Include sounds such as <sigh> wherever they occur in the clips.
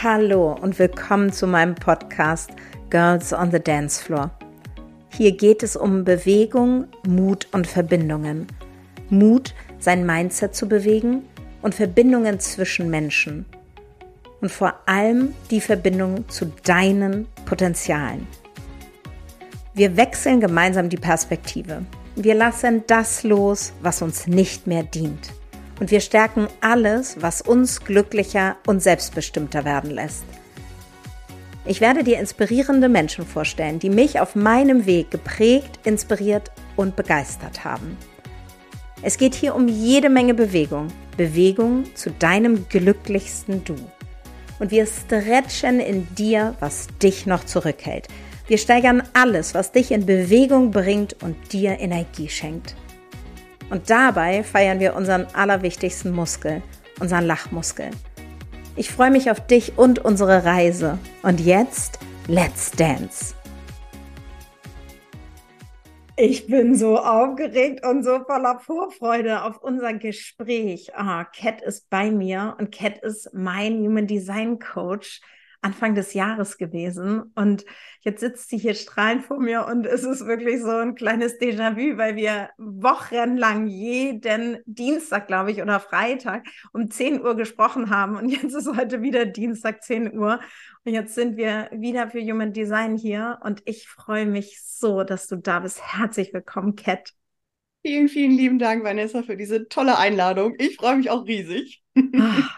Hallo und willkommen zu meinem Podcast Girls on the Dance Floor. Hier geht es um Bewegung, Mut und Verbindungen. Mut, sein Mindset zu bewegen und Verbindungen zwischen Menschen. Und vor allem die Verbindung zu deinen Potenzialen. Wir wechseln gemeinsam die Perspektive. Wir lassen das los, was uns nicht mehr dient und wir stärken alles, was uns glücklicher und selbstbestimmter werden lässt. Ich werde dir inspirierende Menschen vorstellen, die mich auf meinem Weg geprägt, inspiriert und begeistert haben. Es geht hier um jede Menge Bewegung, Bewegung zu deinem glücklichsten Du. Und wir stretchen in dir, was dich noch zurückhält. Wir steigern alles, was dich in Bewegung bringt und dir Energie schenkt. Und dabei feiern wir unseren allerwichtigsten Muskel, unseren Lachmuskel. Ich freue mich auf dich und unsere Reise. Und jetzt, let's dance! Ich bin so aufgeregt und so voller Vorfreude auf unser Gespräch. Ah, Cat ist bei mir und Cat ist mein Human Design Coach. Anfang des Jahres gewesen. Und jetzt sitzt sie hier strahlend vor mir und es ist wirklich so ein kleines Déjà-vu, weil wir wochenlang jeden Dienstag, glaube ich, oder Freitag um 10 Uhr gesprochen haben. Und jetzt ist heute wieder Dienstag 10 Uhr. Und jetzt sind wir wieder für Human Design hier. Und ich freue mich so, dass du da bist. Herzlich willkommen, Cat. Vielen, vielen lieben Dank, Vanessa, für diese tolle Einladung. Ich freue mich auch riesig. <laughs> Ah,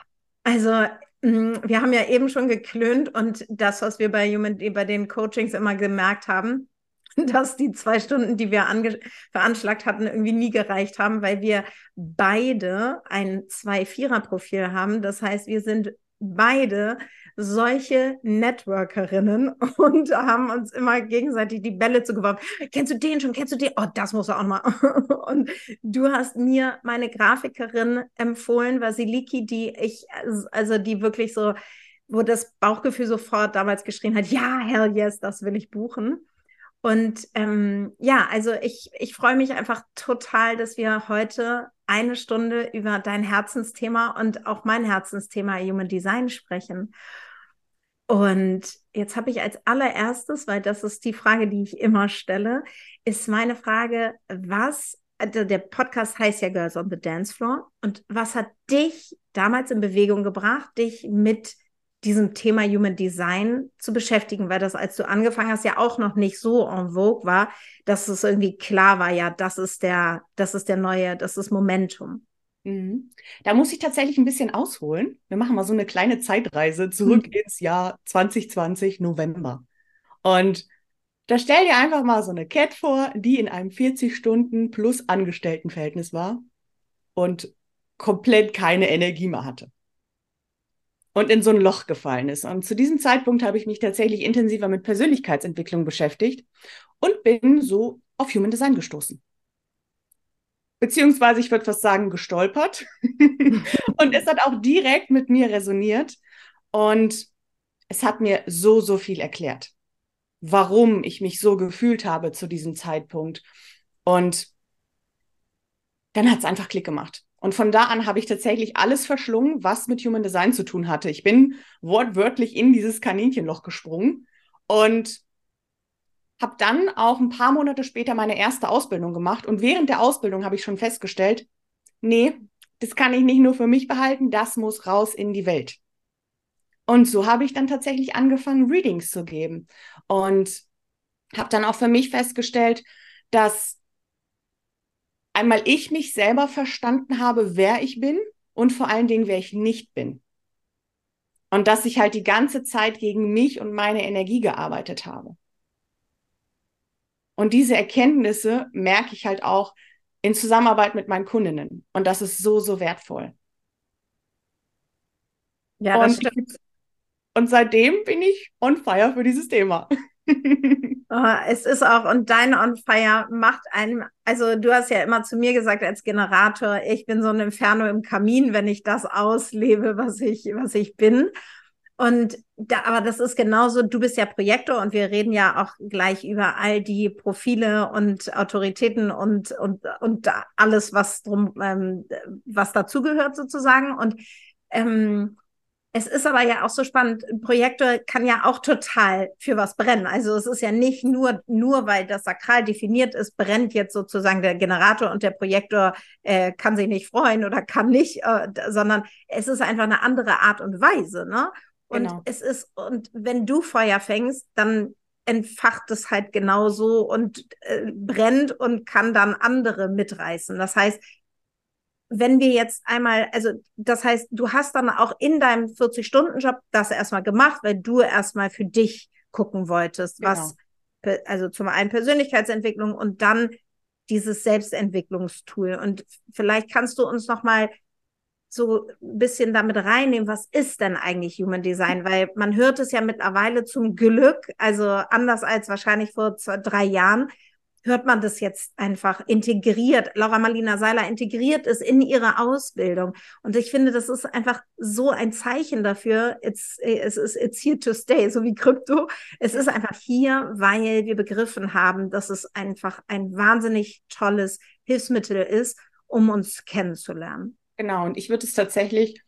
also wir haben ja eben schon geklönt und das, was wir bei, Human, bei den Coachings immer gemerkt haben, <laughs> dass die zwei Stunden, die wir veranschlagt hatten, irgendwie nie gereicht haben, weil wir beide ein Zwei-Vierer-Profil haben. Das heißt, wir sind beide solche Networkerinnen <laughs> und haben uns immer gegenseitig die Bälle zugeworfen. Kennst du den schon? Kennst du den? Oh, das muss er auch mal. <laughs> und du hast mir meine Grafikerin empfohlen, Vasiliki, die ich, also die wirklich so, wo das Bauchgefühl sofort damals geschrien hat, ja, hell yes, das will ich buchen. Und ähm, ja, also ich, ich freue mich einfach total, dass wir heute eine Stunde über dein Herzensthema und auch mein Herzensthema Human Design sprechen. Und jetzt habe ich als allererstes, weil das ist die Frage, die ich immer stelle, ist meine Frage, was, also der Podcast heißt ja Girls on the Dance Floor. Und was hat dich damals in Bewegung gebracht, dich mit diesem Thema Human Design zu beschäftigen, weil das, als du angefangen hast, ja auch noch nicht so en vogue war, dass es irgendwie klar war, ja, das ist der, das ist der neue, das ist Momentum. Mhm. Da muss ich tatsächlich ein bisschen ausholen. Wir machen mal so eine kleine Zeitreise zurück mhm. ins Jahr 2020, November. Und da stell dir einfach mal so eine Cat vor, die in einem 40 Stunden plus Angestelltenverhältnis war und komplett keine Energie mehr hatte und in so ein Loch gefallen ist. Und zu diesem Zeitpunkt habe ich mich tatsächlich intensiver mit Persönlichkeitsentwicklung beschäftigt und bin so auf Human Design gestoßen. Beziehungsweise, ich würde fast sagen, gestolpert. <laughs> und es hat auch direkt mit mir resoniert. Und es hat mir so, so viel erklärt, warum ich mich so gefühlt habe zu diesem Zeitpunkt. Und dann hat es einfach Klick gemacht. Und von da an habe ich tatsächlich alles verschlungen, was mit Human Design zu tun hatte. Ich bin wortwörtlich in dieses Kaninchenloch gesprungen und habe dann auch ein paar Monate später meine erste Ausbildung gemacht. Und während der Ausbildung habe ich schon festgestellt, nee, das kann ich nicht nur für mich behalten, das muss raus in die Welt. Und so habe ich dann tatsächlich angefangen, Readings zu geben. Und habe dann auch für mich festgestellt, dass einmal ich mich selber verstanden habe, wer ich bin und vor allen Dingen, wer ich nicht bin. Und dass ich halt die ganze Zeit gegen mich und meine Energie gearbeitet habe. Und diese Erkenntnisse merke ich halt auch in Zusammenarbeit mit meinen Kundinnen. Und das ist so, so wertvoll. Ja, das und, stimmt. Und seitdem bin ich on fire für dieses Thema. Oh, <laughs> es ist auch, und dein On Fire macht einem, also du hast ja immer zu mir gesagt als Generator, ich bin so ein Inferno im Kamin, wenn ich das auslebe, was ich, was ich bin. Und da, aber das ist genauso, du bist ja Projektor und wir reden ja auch gleich über all die Profile und Autoritäten und, und, und alles, was drum, ähm, was dazugehört sozusagen. Und ähm, Es ist aber ja auch so spannend. Ein Projektor kann ja auch total für was brennen. Also es ist ja nicht nur, nur weil das sakral definiert ist, brennt jetzt sozusagen der Generator und der Projektor äh, kann sich nicht freuen oder kann nicht, äh, sondern es ist einfach eine andere Art und Weise, ne? Und genau. es ist, und wenn du Feuer fängst, dann entfacht es halt genauso und äh, brennt und kann dann andere mitreißen. Das heißt, wenn wir jetzt einmal, also das heißt, du hast dann auch in deinem 40-Stunden-Job das erstmal gemacht, weil du erstmal für dich gucken wolltest, genau. was, also zum einen Persönlichkeitsentwicklung und dann dieses Selbstentwicklungstool. Und vielleicht kannst du uns nochmal so ein bisschen damit reinnehmen, was ist denn eigentlich Human Design? Weil man hört es ja mittlerweile zum Glück, also anders als wahrscheinlich vor zwei, drei Jahren, hört man das jetzt einfach integriert. Laura Marlina Seiler integriert es in ihre Ausbildung. Und ich finde, das ist einfach so ein Zeichen dafür. It's, es ist it's here to stay, so wie Krypto. Es ist einfach hier, weil wir begriffen haben, dass es einfach ein wahnsinnig tolles Hilfsmittel ist, um uns kennenzulernen. Genau. Und ich würde es tatsächlich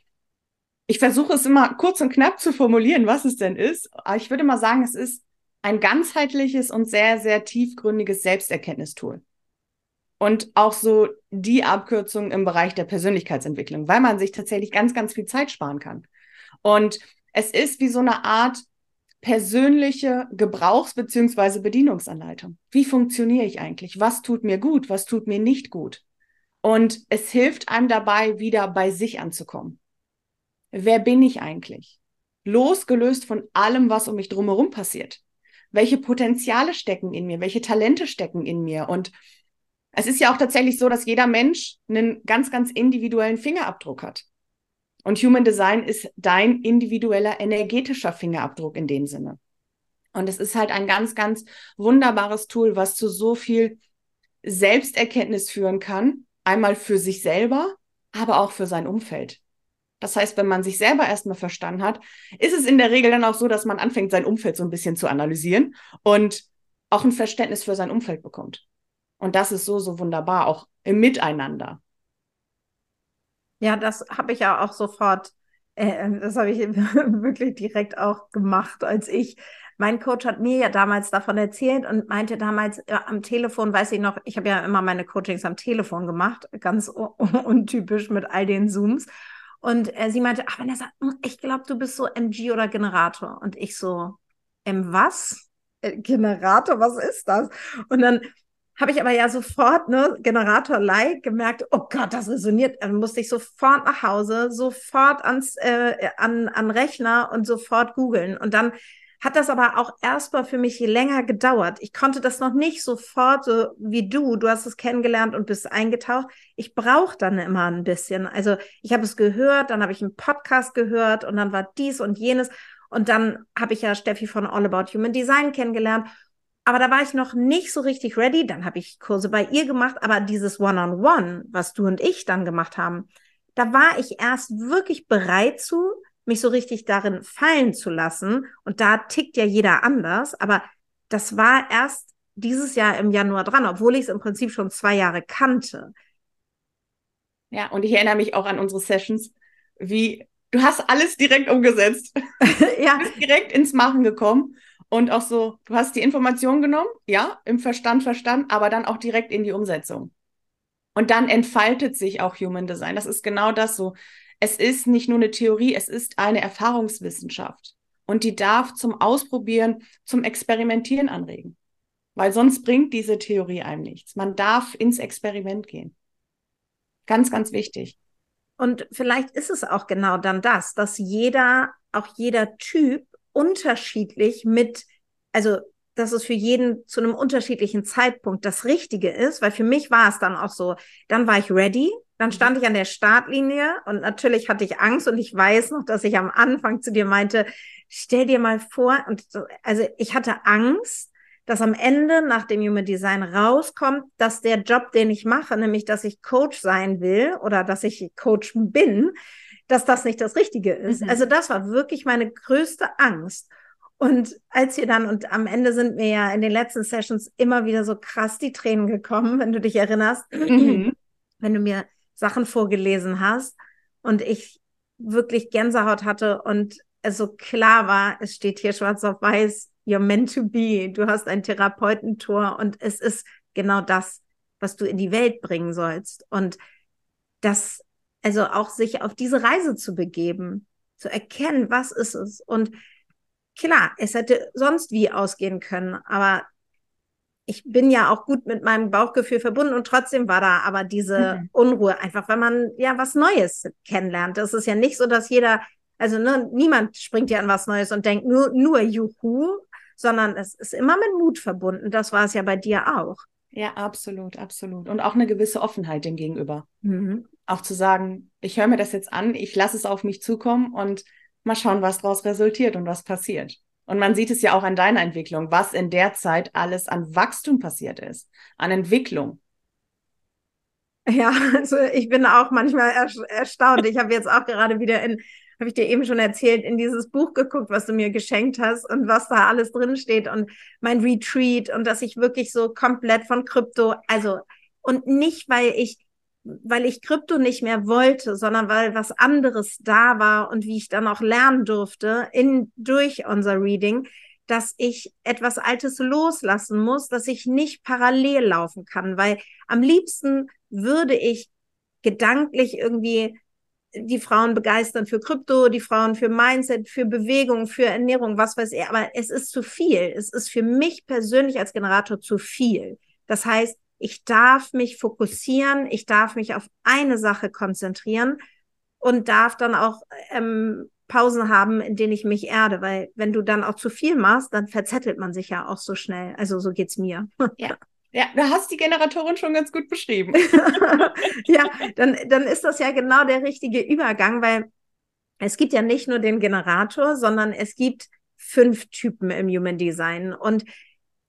ich versuche es immer kurz und knapp zu formulieren, was es denn ist. Aber ich würde mal sagen, es ist ein ganzheitliches und sehr, sehr tiefgründiges Selbsterkenntnistool. Und auch so die Abkürzung im Bereich der Persönlichkeitsentwicklung, weil man sich tatsächlich ganz, ganz viel Zeit sparen kann. Und es ist wie so eine Art persönliche Gebrauchs- bzw. Bedienungsanleitung. Wie funktioniere ich eigentlich? Was tut mir gut? Was tut mir nicht gut? Und es hilft einem dabei, wieder bei sich anzukommen. Wer bin ich eigentlich? Losgelöst von allem, was um mich drumherum passiert welche Potenziale stecken in mir, welche Talente stecken in mir. Und es ist ja auch tatsächlich so, dass jeder Mensch einen ganz, ganz individuellen Fingerabdruck hat. Und Human Design ist dein individueller energetischer Fingerabdruck in dem Sinne. Und es ist halt ein ganz, ganz wunderbares Tool, was zu so viel Selbsterkenntnis führen kann. Einmal für sich selber, aber auch für sein Umfeld. Das heißt, wenn man sich selber erstmal verstanden hat, ist es in der Regel dann auch so, dass man anfängt, sein Umfeld so ein bisschen zu analysieren und auch ein Verständnis für sein Umfeld bekommt. Und das ist so, so wunderbar, auch im Miteinander. Ja, das habe ich ja auch sofort, äh, das habe ich <laughs> wirklich direkt auch gemacht, als ich, mein Coach hat mir ja damals davon erzählt und meinte damals ja, am Telefon, weiß ich noch, ich habe ja immer meine Coachings am Telefon gemacht, ganz <laughs> untypisch mit all den Zooms. Und äh, sie meinte, ach, Vanessa, hm, ich glaube, du bist so MG oder Generator. Und ich so, M was? Äh, Generator, was ist das? Und dann habe ich aber ja sofort, ne, Generator-like gemerkt, oh Gott, das resoniert. Dann musste ich sofort nach Hause, sofort ans, äh, an, an Rechner und sofort googeln. Und dann hat das aber auch erstmal für mich länger gedauert. Ich konnte das noch nicht sofort so wie du. Du hast es kennengelernt und bist eingetaucht. Ich brauche dann immer ein bisschen. Also ich habe es gehört, dann habe ich einen Podcast gehört und dann war dies und jenes. Und dann habe ich ja Steffi von All About Human Design kennengelernt. Aber da war ich noch nicht so richtig ready. Dann habe ich Kurse bei ihr gemacht. Aber dieses One-on-One, -on -One, was du und ich dann gemacht haben, da war ich erst wirklich bereit zu, mich so richtig darin fallen zu lassen. Und da tickt ja jeder anders. Aber das war erst dieses Jahr im Januar dran, obwohl ich es im Prinzip schon zwei Jahre kannte. Ja, und ich erinnere mich auch an unsere Sessions, wie du hast alles direkt umgesetzt. <laughs> ja. Du bist direkt ins Machen gekommen und auch so, du hast die Information genommen, ja, im Verstand verstanden, aber dann auch direkt in die Umsetzung. Und dann entfaltet sich auch Human Design. Das ist genau das so es ist nicht nur eine Theorie, es ist eine Erfahrungswissenschaft. Und die darf zum Ausprobieren, zum Experimentieren anregen. Weil sonst bringt diese Theorie einem nichts. Man darf ins Experiment gehen. Ganz, ganz wichtig. Und vielleicht ist es auch genau dann das, dass jeder, auch jeder Typ unterschiedlich mit, also dass es für jeden zu einem unterschiedlichen Zeitpunkt das Richtige ist, weil für mich war es dann auch so, dann war ich ready, dann mhm. stand ich an der Startlinie und natürlich hatte ich Angst und ich weiß noch, dass ich am Anfang zu dir meinte, stell dir mal vor, und also ich hatte Angst, dass am Ende nach dem Human Design rauskommt, dass der Job, den ich mache, nämlich dass ich Coach sein will oder dass ich Coach bin, dass das nicht das Richtige ist. Mhm. Also das war wirklich meine größte Angst. Und als wir dann, und am Ende sind mir ja in den letzten Sessions immer wieder so krass die Tränen gekommen, wenn du dich erinnerst, mhm. wenn du mir Sachen vorgelesen hast und ich wirklich Gänsehaut hatte und es so klar war, es steht hier schwarz auf weiß, you're meant to be. Du hast ein Therapeutentor und es ist genau das, was du in die Welt bringen sollst. Und das, also auch sich auf diese Reise zu begeben, zu erkennen, was ist es. Und klar, es hätte sonst wie ausgehen können, aber ich bin ja auch gut mit meinem Bauchgefühl verbunden und trotzdem war da aber diese mhm. Unruhe, einfach weil man ja was Neues kennenlernt. Das ist ja nicht so, dass jeder, also ne, niemand springt ja an was Neues und denkt nur, nur Juhu, sondern es ist immer mit Mut verbunden. Das war es ja bei dir auch. Ja, absolut, absolut. Und auch eine gewisse Offenheit dem gegenüber. Mhm. Auch zu sagen, ich höre mir das jetzt an, ich lasse es auf mich zukommen und mal schauen, was daraus resultiert und was passiert. Und man sieht es ja auch an deiner Entwicklung, was in der Zeit alles an Wachstum passiert ist, an Entwicklung. Ja, <laughs> also ich bin auch manchmal erstaunt. Ich habe jetzt auch gerade wieder in, habe ich dir eben schon erzählt, in dieses Buch geguckt, was du mir geschenkt hast und was da alles drin steht und mein Retreat und dass ich wirklich so komplett von Krypto, also und nicht, weil ich weil ich Krypto nicht mehr wollte, sondern weil was anderes da war und wie ich dann auch lernen durfte in, durch unser Reading, dass ich etwas Altes loslassen muss, dass ich nicht parallel laufen kann, weil am liebsten würde ich gedanklich irgendwie die Frauen begeistern für Krypto, die Frauen für Mindset, für Bewegung, für Ernährung, was weiß ich. Aber es ist zu viel. Es ist für mich persönlich als Generator zu viel. Das heißt, ich darf mich fokussieren, ich darf mich auf eine Sache konzentrieren und darf dann auch ähm, Pausen haben, in denen ich mich erde, weil wenn du dann auch zu viel machst, dann verzettelt man sich ja auch so schnell. Also so geht's mir. Ja. Ja, du hast die Generatorin schon ganz gut beschrieben. <laughs> ja, dann, dann ist das ja genau der richtige Übergang, weil es gibt ja nicht nur den Generator, sondern es gibt fünf Typen im Human Design. Und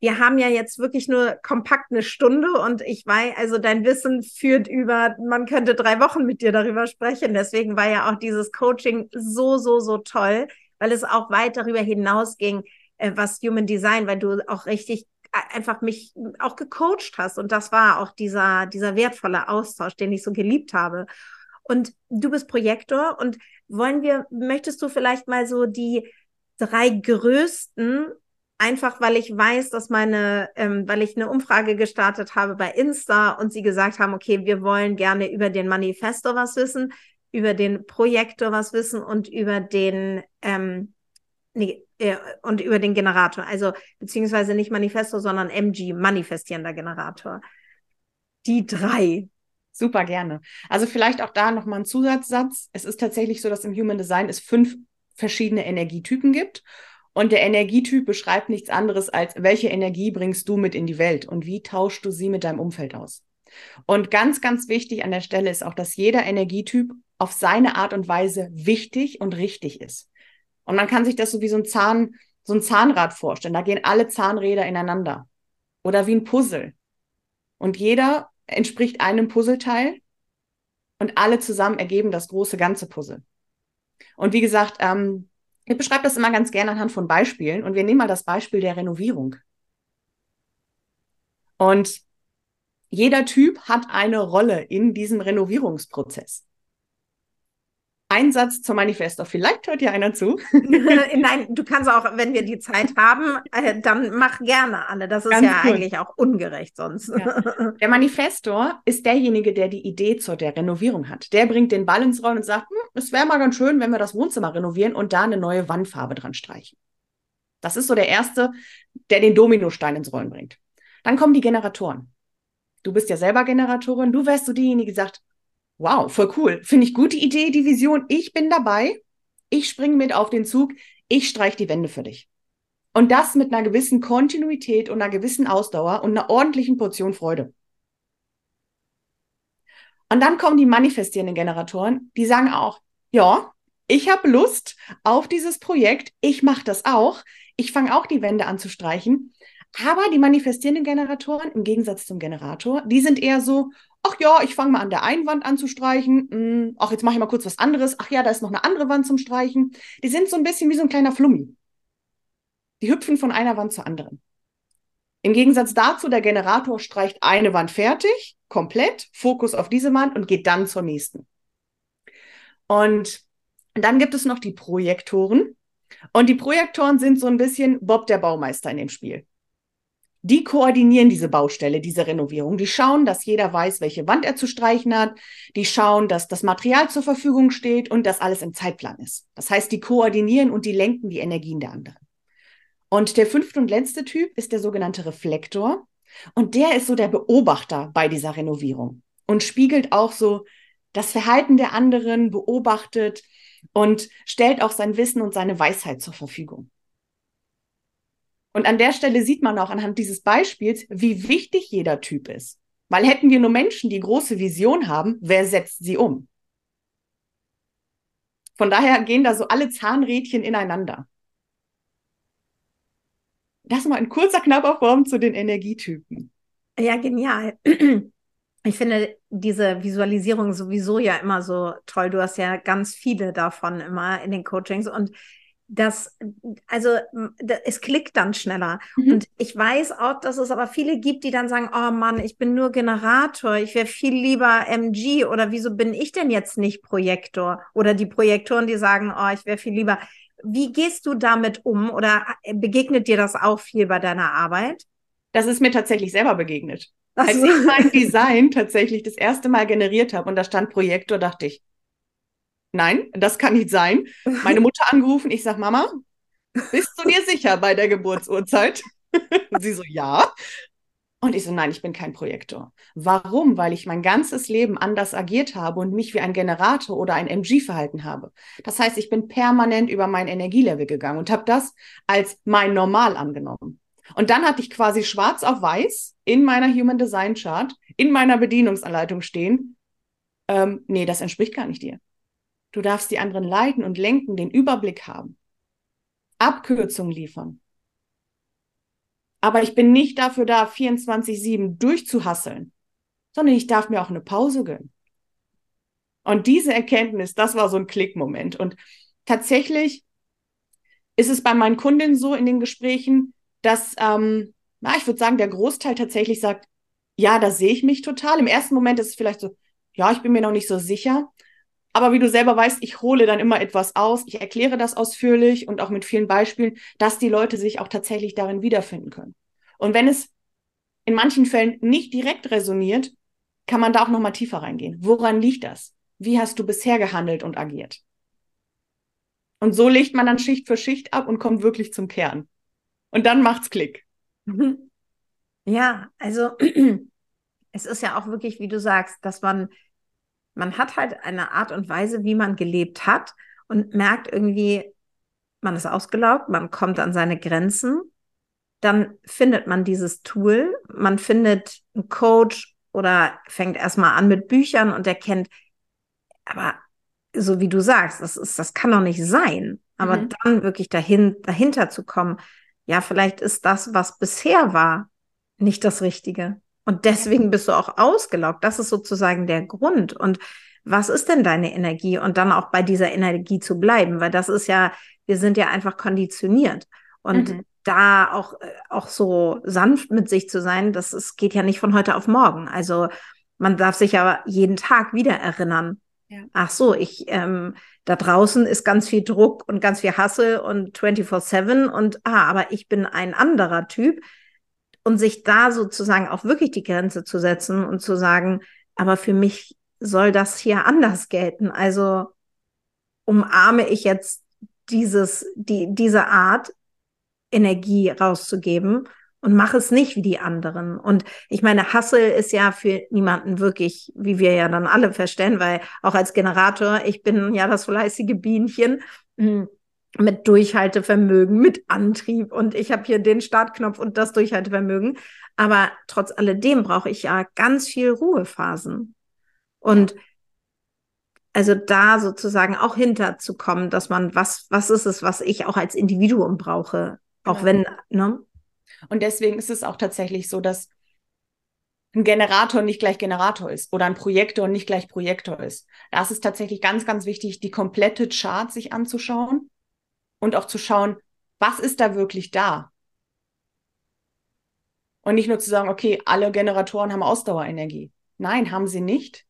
wir haben ja jetzt wirklich nur kompakt eine Stunde und ich weiß, also dein Wissen führt über, man könnte drei Wochen mit dir darüber sprechen. Deswegen war ja auch dieses Coaching so, so, so toll, weil es auch weit darüber hinausging, äh, was Human Design, weil du auch richtig äh, einfach mich auch gecoacht hast. Und das war auch dieser, dieser wertvolle Austausch, den ich so geliebt habe. Und du bist Projektor und wollen wir, möchtest du vielleicht mal so die drei größten einfach weil ich weiß, dass meine, ähm, weil ich eine Umfrage gestartet habe bei Insta und sie gesagt haben, okay, wir wollen gerne über den Manifesto was wissen, über den Projektor was wissen und über den ähm, nee, äh, und über den Generator. Also beziehungsweise nicht Manifesto, sondern MG, manifestierender Generator. Die drei. Super gerne. Also vielleicht auch da nochmal ein Zusatzsatz. Es ist tatsächlich so, dass im Human Design es fünf verschiedene Energietypen gibt. Und der Energietyp beschreibt nichts anderes als, welche Energie bringst du mit in die Welt und wie tauschst du sie mit deinem Umfeld aus. Und ganz, ganz wichtig an der Stelle ist auch, dass jeder Energietyp auf seine Art und Weise wichtig und richtig ist. Und man kann sich das so wie so ein Zahn, so ein Zahnrad vorstellen. Da gehen alle Zahnräder ineinander. Oder wie ein Puzzle. Und jeder entspricht einem Puzzleteil und alle zusammen ergeben das große ganze Puzzle. Und wie gesagt, ähm, ich beschreibe das immer ganz gerne anhand von Beispielen und wir nehmen mal das Beispiel der Renovierung. Und jeder Typ hat eine Rolle in diesem Renovierungsprozess. Ein Satz zum Manifesto. Vielleicht hört ja einer zu. <laughs> Nein, du kannst auch, wenn wir die Zeit haben, äh, dann mach gerne alle. Das ist Ganz ja cool. eigentlich auch ungerecht sonst. Ja. <laughs> Der Manifestor ist derjenige, der die Idee zur der Renovierung hat. Der bringt den Ball ins Rollen und sagt, hm, es wäre mal ganz schön, wenn wir das Wohnzimmer renovieren und da eine neue Wandfarbe dran streichen. Das ist so der Erste, der den Dominostein ins Rollen bringt. Dann kommen die Generatoren. Du bist ja selber Generatorin. Du wärst so diejenige, die sagt, Wow, voll cool. Finde ich gute Idee, die Vision. Ich bin dabei. Ich springe mit auf den Zug. Ich streiche die Wände für dich. Und das mit einer gewissen Kontinuität und einer gewissen Ausdauer und einer ordentlichen Portion Freude. Und dann kommen die manifestierenden Generatoren, die sagen auch, ja, ich habe Lust auf dieses Projekt, ich mache das auch, ich fange auch die Wände an zu streichen. Aber die manifestierenden Generatoren, im Gegensatz zum Generator, die sind eher so, ach ja, ich fange mal an der einen Wand an zu streichen. Hm, ach, jetzt mache ich mal kurz was anderes. Ach ja, da ist noch eine andere Wand zum Streichen. Die sind so ein bisschen wie so ein kleiner Flummi. Die hüpfen von einer Wand zur anderen. Im Gegensatz dazu, der Generator streicht eine Wand fertig, komplett, Fokus auf diese Wand und geht dann zur nächsten. Und dann gibt es noch die Projektoren. Und die Projektoren sind so ein bisschen Bob der Baumeister in dem Spiel. Die koordinieren diese Baustelle, diese Renovierung. Die schauen, dass jeder weiß, welche Wand er zu streichen hat. Die schauen, dass das Material zur Verfügung steht und dass alles im Zeitplan ist. Das heißt, die koordinieren und die lenken die Energien der anderen. Und der fünfte und letzte Typ ist der sogenannte Reflektor. Und der ist so der Beobachter bei dieser Renovierung und spiegelt auch so das Verhalten der anderen, beobachtet und stellt auch sein Wissen und seine Weisheit zur Verfügung. Und an der Stelle sieht man auch anhand dieses Beispiels, wie wichtig jeder Typ ist. Weil hätten wir nur Menschen, die große Vision haben, wer setzt sie um? Von daher gehen da so alle Zahnrädchen ineinander. Das mal in kurzer, knapper Form zu den Energietypen. Ja, genial. Ich finde diese Visualisierung sowieso ja immer so toll. Du hast ja ganz viele davon immer in den Coachings und das, also es klickt dann schneller. Mhm. Und ich weiß auch, dass es aber viele gibt, die dann sagen, oh Mann, ich bin nur Generator, ich wäre viel lieber MG oder wieso bin ich denn jetzt nicht Projektor? Oder die Projektoren, die sagen, oh, ich wäre viel lieber. Wie gehst du damit um oder begegnet dir das auch viel bei deiner Arbeit? Das ist mir tatsächlich selber begegnet. Ach Als ich mein <laughs> Design tatsächlich das erste Mal generiert habe und da stand Projektor, dachte ich, nein, das kann nicht sein. Meine <laughs> Mutter angerufen, ich sag, Mama, bist du dir sicher bei der Geburtsurzeit? Sie so, ja. Und ich so, nein, ich bin kein Projektor. Warum? Weil ich mein ganzes Leben anders agiert habe und mich wie ein Generator oder ein MG verhalten habe. Das heißt, ich bin permanent über mein Energielevel gegangen und habe das als mein Normal angenommen. Und dann hatte ich quasi schwarz auf weiß in meiner Human Design Chart, in meiner Bedienungsanleitung stehen, ähm, nee, das entspricht gar nicht dir. Du darfst die anderen leiten und lenken, den Überblick haben, Abkürzungen liefern. Aber ich bin nicht dafür da, 24-7 durchzuhasseln, sondern ich darf mir auch eine Pause gönnen. Und diese Erkenntnis, das war so ein Klickmoment. Und tatsächlich ist es bei meinen Kundinnen so in den Gesprächen, dass, ähm, na, ich würde sagen, der Großteil tatsächlich sagt, ja, da sehe ich mich total. Im ersten Moment ist es vielleicht so, ja, ich bin mir noch nicht so sicher. Aber wie du selber weißt, ich hole dann immer etwas aus, ich erkläre das ausführlich und auch mit vielen Beispielen, dass die Leute sich auch tatsächlich darin wiederfinden können. Und wenn es in manchen Fällen nicht direkt resoniert, kann man da auch nochmal tiefer reingehen. Woran liegt das? Wie hast du bisher gehandelt und agiert? Und so legt man dann Schicht für Schicht ab und kommt wirklich zum Kern. Und dann macht's Klick. <laughs> Ja, also <clears throat> es ist ja auch wirklich, wie du sagst, dass man man hat halt eine Art und Weise, wie man gelebt hat und merkt irgendwie, man ist ausgelaugt, man kommt an seine Grenzen. Dann findet man dieses Tool, man findet einen Coach oder fängt erstmal an mit Büchern und erkennt, aber so wie du sagst, das ist, das kann doch nicht sein. Aber mhm. dann wirklich dahin, dahinter zu kommen, ja, vielleicht ist das, was bisher war, nicht das Richtige. Und deswegen bist du auch ausgelaugt. Das ist sozusagen der Grund. Und was ist denn deine Energie? Und dann auch bei dieser Energie zu bleiben, weil das ist ja, wir sind ja einfach konditioniert. Und mhm. da auch, äh, auch so sanft mit sich zu sein, das ist, geht ja nicht von heute auf morgen. Also man darf sich ja jeden Tag wieder erinnern. Ja. Ach so, ich, ähm, da draußen ist ganz viel Druck und ganz viel Hassel und 24-7 und, ah, aber ich bin ein anderer Typ und sich da sozusagen auch wirklich die Grenze zu setzen und zu sagen, aber für mich soll das hier anders gelten. Also umarme ich jetzt dieses, die, diese Art, Energie rauszugeben und mache es nicht wie die anderen. Und ich meine, Hassel ist ja für niemanden wirklich, wie wir ja dann alle verstehen, weil auch als Generator, ich bin ja das fleißige Bienchen. Hm, mit Durchhaltevermögen, mit Antrieb und ich habe hier den Startknopf und das Durchhaltevermögen. Aber trotz alledem brauche ich ja ganz viel Ruhephasen. Und also da sozusagen auch hinterzukommen, dass man, was, was ist es, was ich auch als Individuum brauche, auch genau. wenn, ne? Und deswegen ist es auch tatsächlich so, dass ein Generator nicht gleich Generator ist oder ein Projektor nicht gleich Projektor ist. Da ist es tatsächlich ganz, ganz wichtig, die komplette Chart sich anzuschauen und auch zu schauen, was ist da wirklich da? Und nicht nur zu sagen, okay, alle Generatoren haben Ausdauerenergie. Nein, haben sie nicht.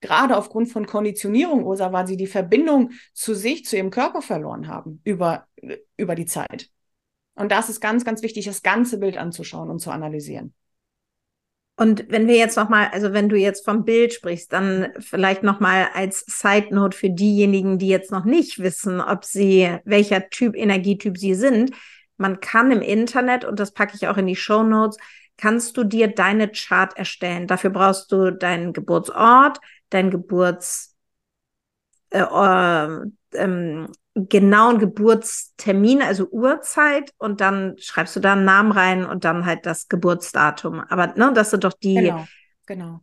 gerade aufgrund von Konditionierung oder weil sie die Verbindung zu sich, zu ihrem Körper verloren haben über, über die Zeit. Und das ist ganz, ganz wichtig, das ganze Bild anzuschauen und zu analysieren. Und wenn wir jetzt nochmal, also wenn du jetzt vom Bild sprichst, dann vielleicht nochmal als Side Note für diejenigen, die jetzt noch nicht wissen, ob sie, welcher Typ, Energietyp sie sind. Man kann im Internet, und das packe ich auch in die Show Notes, kannst du dir deine Chart erstellen. Dafür brauchst du deinen Geburtsort, deinen Geburts, äh, äh, ähm, genauen Geburtstermin, also Uhrzeit, und dann schreibst du da einen Namen rein und dann halt das Geburtsdatum. Aber ne, das sind doch die. Genau, genau.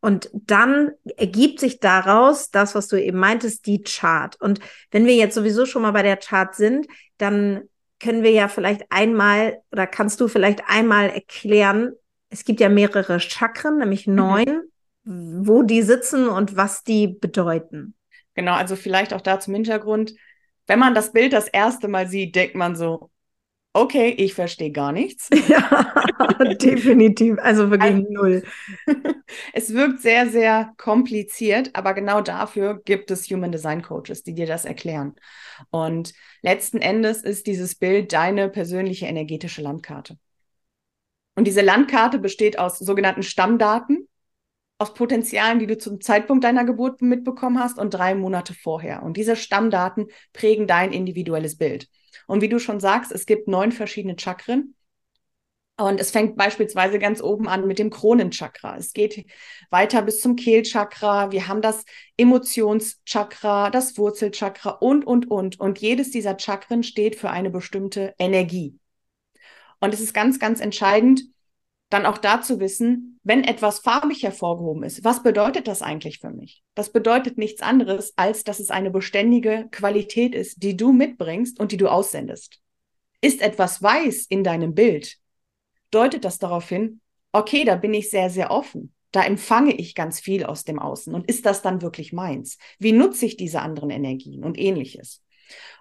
Und dann ergibt sich daraus das, was du eben meintest, die Chart. Und wenn wir jetzt sowieso schon mal bei der Chart sind, dann können wir ja vielleicht einmal oder kannst du vielleicht einmal erklären, es gibt ja mehrere Chakren, nämlich mhm. neun, mhm. wo die sitzen und was die bedeuten. Genau, also vielleicht auch da zum Hintergrund wenn man das Bild das erste Mal sieht, denkt man so, okay, ich verstehe gar nichts. <laughs> Ja, definitiv. Also wirklich also, null. <laughs> es wirkt sehr, sehr kompliziert, aber genau dafür gibt es Human Design Coaches, die dir das erklären. Und letzten Endes ist dieses Bild deine persönliche energetische Landkarte. Und diese Landkarte besteht aus sogenannten Stammdaten aus Potenzialen, die du zum Zeitpunkt deiner Geburt mitbekommen hast und drei Monate vorher. Und diese Stammdaten prägen dein individuelles Bild. Und wie du schon sagst, es gibt neun verschiedene Chakren. Und es fängt beispielsweise ganz oben an mit dem Kronenchakra. Es geht weiter bis zum Kehlchakra. Wir haben das Emotionschakra, das Wurzelchakra und, und, und. Und jedes dieser Chakren steht für eine bestimmte Energie. Und es ist ganz, ganz entscheidend, dann auch dazu wissen, wenn etwas farbig hervorgehoben ist, was bedeutet das eigentlich für mich? Das bedeutet nichts anderes, als dass es eine beständige Qualität ist, die du mitbringst und die du aussendest. Ist etwas weiß in deinem Bild, deutet das darauf hin, okay, da bin ich sehr, sehr offen. Da empfange ich ganz viel aus dem Außen. Und ist das dann wirklich meins? Wie nutze ich diese anderen Energien und ähnliches?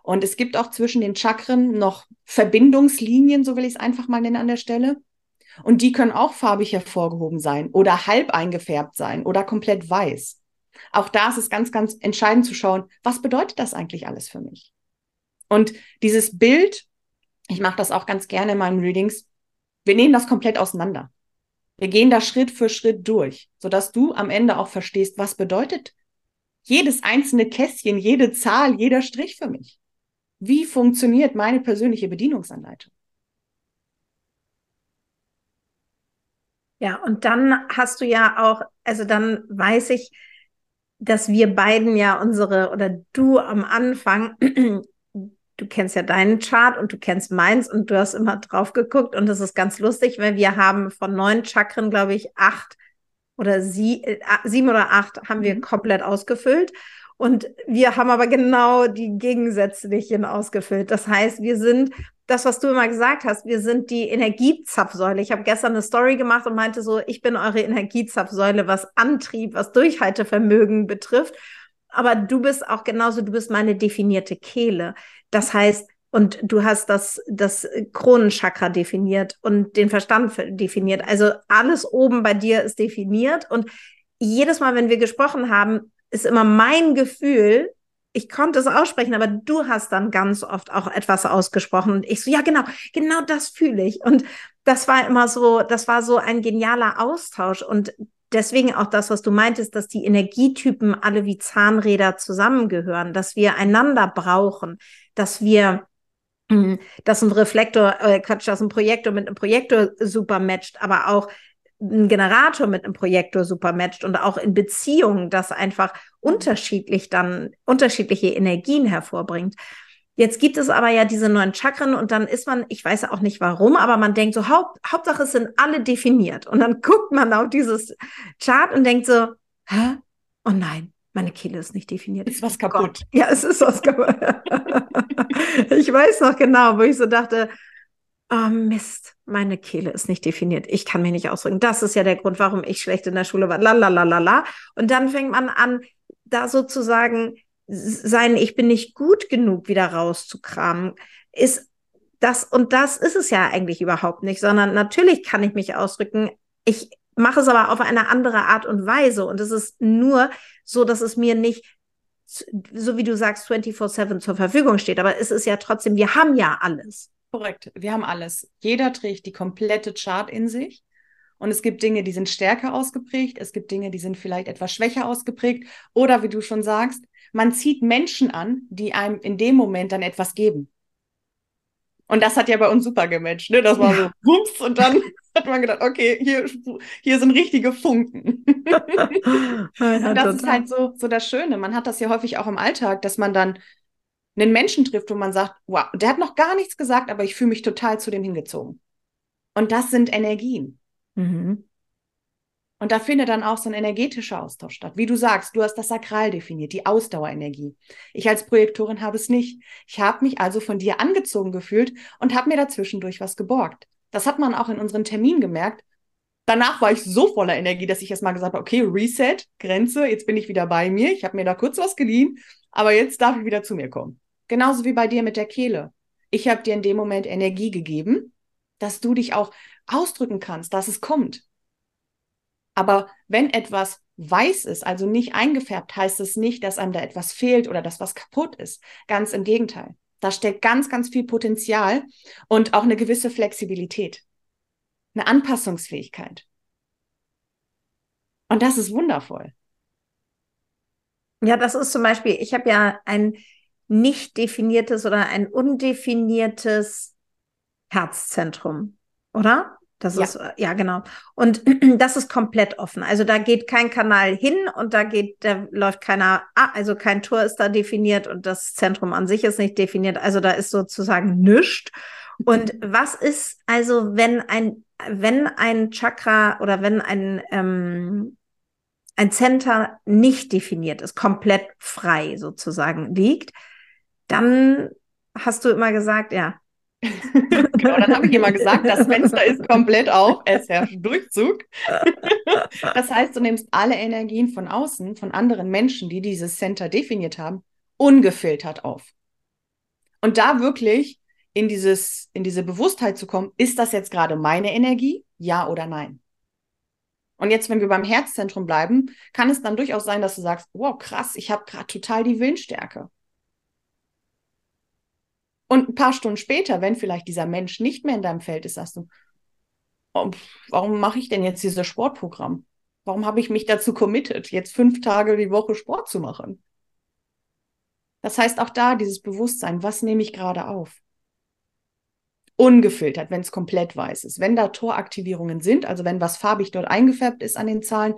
Und es gibt auch zwischen den Chakren noch Verbindungslinien, so will ich es einfach mal nennen an der Stelle. Und die können auch farbig hervorgehoben sein oder halb eingefärbt sein oder komplett weiß. Auch da ist es ganz, ganz entscheidend zu schauen, was bedeutet das eigentlich alles für mich? Und dieses Bild, ich mache das auch ganz gerne in meinen Readings, wir nehmen das komplett auseinander. Wir gehen da Schritt für Schritt durch, sodass du am Ende auch verstehst, was bedeutet jedes einzelne Kästchen, jede Zahl, jeder Strich für mich. Wie funktioniert meine persönliche Bedienungsanleitung? Ja, und dann hast du ja auch, also dann weiß ich, dass wir beiden ja unsere oder du am Anfang, <clears throat> du kennst ja deinen Chart und du kennst meins und du hast immer drauf geguckt und das ist ganz lustig, weil wir haben von neun Chakren, glaube ich, acht oder sie, äh, sieben oder acht haben wir mhm. komplett ausgefüllt. Und wir haben aber genau die gegensätzlichen ausgefüllt. Das heißt, wir sind das, was du immer gesagt hast, wir sind die Energiezapfsäule. Ich habe gestern eine Story gemacht und meinte so, ich bin eure Energiezapfsäule, was Antrieb, was Durchhaltevermögen betrifft. Aber du bist auch genauso, du bist meine definierte Kehle. Das heißt, und du hast das, das Kronenchakra definiert und den Verstand definiert. Also alles oben bei dir ist definiert. Und jedes Mal, wenn wir gesprochen haben, ist immer mein Gefühl, ich konnte es aussprechen, aber du hast dann ganz oft auch etwas ausgesprochen und ich so, ja, genau, genau das fühle ich. Und das war immer so, das war so ein genialer Austausch und deswegen auch das, was du meintest, dass die Energietypen alle wie Zahnräder zusammengehören, dass wir einander brauchen, dass wir hm, dass ein Reflektor, äh, Quatsch, dass ein Projektor mit einem Projektor super matcht, aber auch ein Generator mit einem Projektor super matcht und auch in Beziehungen das einfach unterschiedlich dann unterschiedliche Energien hervorbringt. Jetzt gibt es aber ja diese neuen Chakren und dann ist man, ich weiß auch nicht warum, aber man denkt so, Haupt, Hauptsache es sind alle definiert. Und dann <laughs> guckt man auf dieses Chart und denkt so, hä? Oh nein, meine Kehle ist nicht definiert. Ist was kaputt. Gott. Ja, es ist was kaputt. <laughs> ich weiß noch genau, wo ich so dachte, oh Mist, meine Kehle ist nicht definiert. Ich kann mich nicht ausdrücken. Das ist ja der Grund, warum ich schlecht in der Schule war. Lalalala. Und dann fängt man an, da sozusagen sein, ich bin nicht gut genug wieder rauszukramen. Ist das, und das ist es ja eigentlich überhaupt nicht, sondern natürlich kann ich mich ausdrücken. Ich mache es aber auf eine andere Art und Weise. Und es ist nur so, dass es mir nicht, so wie du sagst, 24-7 zur Verfügung steht. Aber es ist ja trotzdem, wir haben ja alles. Korrekt, wir haben alles. Jeder trägt die komplette Chart in sich. Und es gibt Dinge, die sind stärker ausgeprägt. Es gibt Dinge, die sind vielleicht etwas schwächer ausgeprägt. Oder wie du schon sagst, man zieht Menschen an, die einem in dem Moment dann etwas geben. Und das hat ja bei uns super gematcht. Ne? Das war so, wumps, und dann <laughs> hat man gedacht, okay, hier, hier sind richtige Funken. <laughs> und das ist halt so, so das Schöne. Man hat das ja häufig auch im Alltag, dass man dann einen Menschen trifft, wo man sagt, wow, der hat noch gar nichts gesagt, aber ich fühle mich total zu dem hingezogen. Und das sind Energien. Mhm. Und da findet dann auch so ein energetischer Austausch statt. Wie du sagst, du hast das Sakral definiert, die Ausdauerenergie. Ich als Projektorin habe es nicht. Ich habe mich also von dir angezogen gefühlt und habe mir dazwischendurch was geborgt. Das hat man auch in unseren Terminen gemerkt. Danach war ich so voller Energie, dass ich erst mal gesagt habe, okay, Reset, Grenze, jetzt bin ich wieder bei mir. Ich habe mir da kurz was geliehen, aber jetzt darf ich wieder zu mir kommen. Genauso wie bei dir mit der Kehle. Ich habe dir in dem Moment Energie gegeben, dass du dich auch ausdrücken kannst, dass es kommt. Aber wenn etwas weiß ist, also nicht eingefärbt, heißt es nicht, dass einem da etwas fehlt oder dass was kaputt ist. Ganz im Gegenteil. Da steckt ganz, ganz viel Potenzial und auch eine gewisse Flexibilität, eine Anpassungsfähigkeit. Und das ist wundervoll. Ja, das ist zum Beispiel, ich habe ja ein nicht definiertes oder ein undefiniertes Herzzentrum, oder? Das ja. ist, ja, genau. Und <clears throat> das ist komplett offen. Also da geht kein Kanal hin und da geht, da läuft keiner, ah, also kein Tor ist da definiert und das Zentrum an sich ist nicht definiert. Also da ist sozusagen nichts. Und was ist also, wenn ein, wenn ein Chakra oder wenn ein, ähm, ein Center nicht definiert ist, komplett frei sozusagen liegt, dann hast du immer gesagt, ja. <laughs> genau, dann habe ich immer gesagt, das Fenster ist komplett auf, es herrscht Durchzug. <laughs> das heißt, du nimmst alle Energien von außen, von anderen Menschen, die dieses Center definiert haben, ungefiltert auf. Und da wirklich in dieses, in diese Bewusstheit zu kommen, ist das jetzt gerade meine Energie? Ja oder nein? Und jetzt, wenn wir beim Herzzentrum bleiben, kann es dann durchaus sein, dass du sagst, wow, krass, ich habe gerade total die Willensstärke. Und ein paar Stunden später, wenn vielleicht dieser Mensch nicht mehr in deinem Feld ist, sagst du, oh, warum mache ich denn jetzt dieses Sportprogramm? Warum habe ich mich dazu committed, jetzt fünf Tage die Woche Sport zu machen? Das heißt auch da dieses Bewusstsein, was nehme ich gerade auf? Ungefiltert, wenn es komplett weiß ist. Wenn da Toraktivierungen sind, also wenn was farbig dort eingefärbt ist an den Zahlen,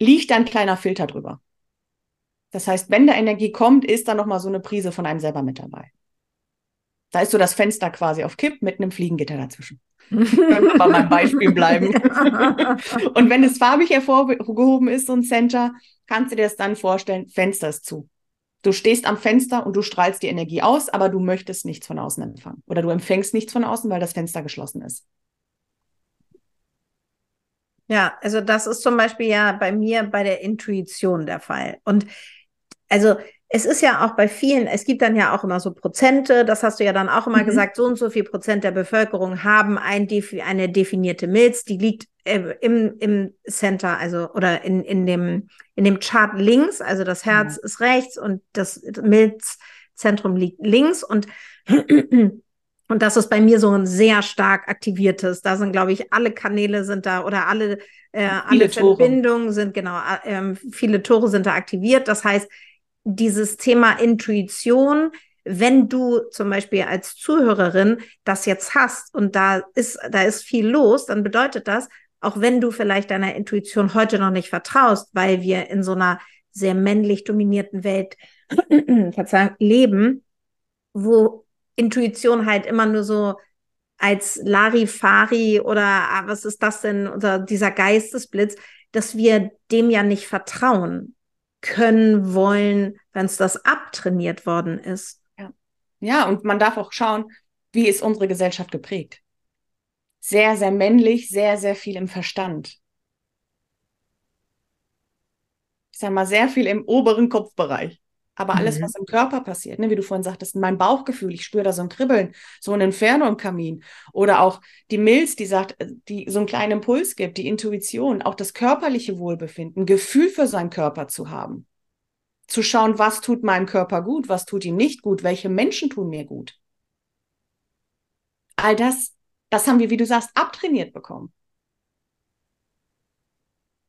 liegt da ein kleiner Filter drüber. Das heißt, wenn da Energie kommt, ist da nochmal so eine Prise von einem selber mit dabei. Da ist so das Fenster quasi auf Kipp mit einem Fliegengitter dazwischen. Können bei meinem Beispiel bleiben. <laughs> und wenn es farbig hervorgehoben ist, so ein Center, kannst du dir das dann vorstellen, Fenster ist zu. Du stehst am Fenster und du strahlst die Energie aus, aber du möchtest nichts von außen empfangen. Oder du empfängst nichts von außen, weil das Fenster geschlossen ist. Ja, also das ist zum Beispiel ja bei mir bei der Intuition der Fall. Und also es ist ja auch bei vielen, es gibt dann ja auch immer so Prozente, das hast du ja dann auch immer mhm. gesagt, so und so viel Prozent der Bevölkerung haben ein, eine definierte Milz, die liegt äh, im, im Center, also oder in, in, dem, in dem Chart links, also das Herz mhm. ist rechts und das Milzzentrum liegt links und <clears throat> und das ist bei mir so ein sehr stark aktiviertes. Da sind, glaube ich, alle Kanäle sind da oder alle, äh, alle Verbindungen sind, genau, äh, viele Tore sind da aktiviert. Das heißt, dieses Thema Intuition, wenn du zum Beispiel als Zuhörerin das jetzt hast und da ist, da ist viel los, dann bedeutet das, auch wenn du vielleicht deiner Intuition heute noch nicht vertraust, weil wir in so einer sehr männlich dominierten Welt <clears throat> leben, wo Intuition halt immer nur so als Larifari oder ah, was ist das denn, oder dieser Geistesblitz, dass wir dem ja nicht vertrauen können wollen, wenn es das abtrainiert worden ist. Ja. ja, und man darf auch schauen, wie ist unsere Gesellschaft geprägt. Sehr, sehr männlich, sehr, sehr viel im Verstand. Ich sage mal, sehr viel im oberen Kopfbereich. Aber alles, Mhm. was im Körper passiert, ne, wie du vorhin sagtest, mein Bauchgefühl, ich spüre da so ein Kribbeln, so ein Inferno im Kamin. Oder auch die Milz, die sagt, äh, die so einen kleinen Impuls gibt, die Intuition, auch das körperliche Wohlbefinden, Gefühl für seinen Körper zu haben. Zu schauen, was tut meinem Körper gut, was tut ihm nicht gut, welche Menschen tun mir gut. All das, das haben wir, wie du sagst, abtrainiert bekommen.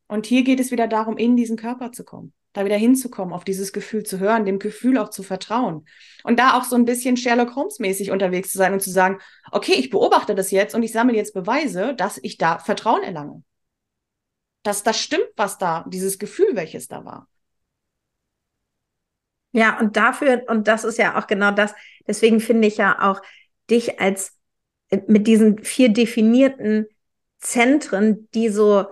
Und hier geht es wieder darum, in diesen Körper zu kommen, da wieder hinzukommen, auf dieses Gefühl zu hören, dem Gefühl auch zu vertrauen. Und da auch so ein bisschen Sherlock Holmes-mäßig unterwegs zu sein und zu sagen, okay, ich beobachte das jetzt und ich sammle jetzt Beweise, dass ich da Vertrauen erlange. Dass das stimmt, was da, dieses Gefühl, welches da war. Ja, und dafür, und das ist ja auch genau das, deswegen finde ich ja auch dich als mit diesen vier definierten Zentren, die so,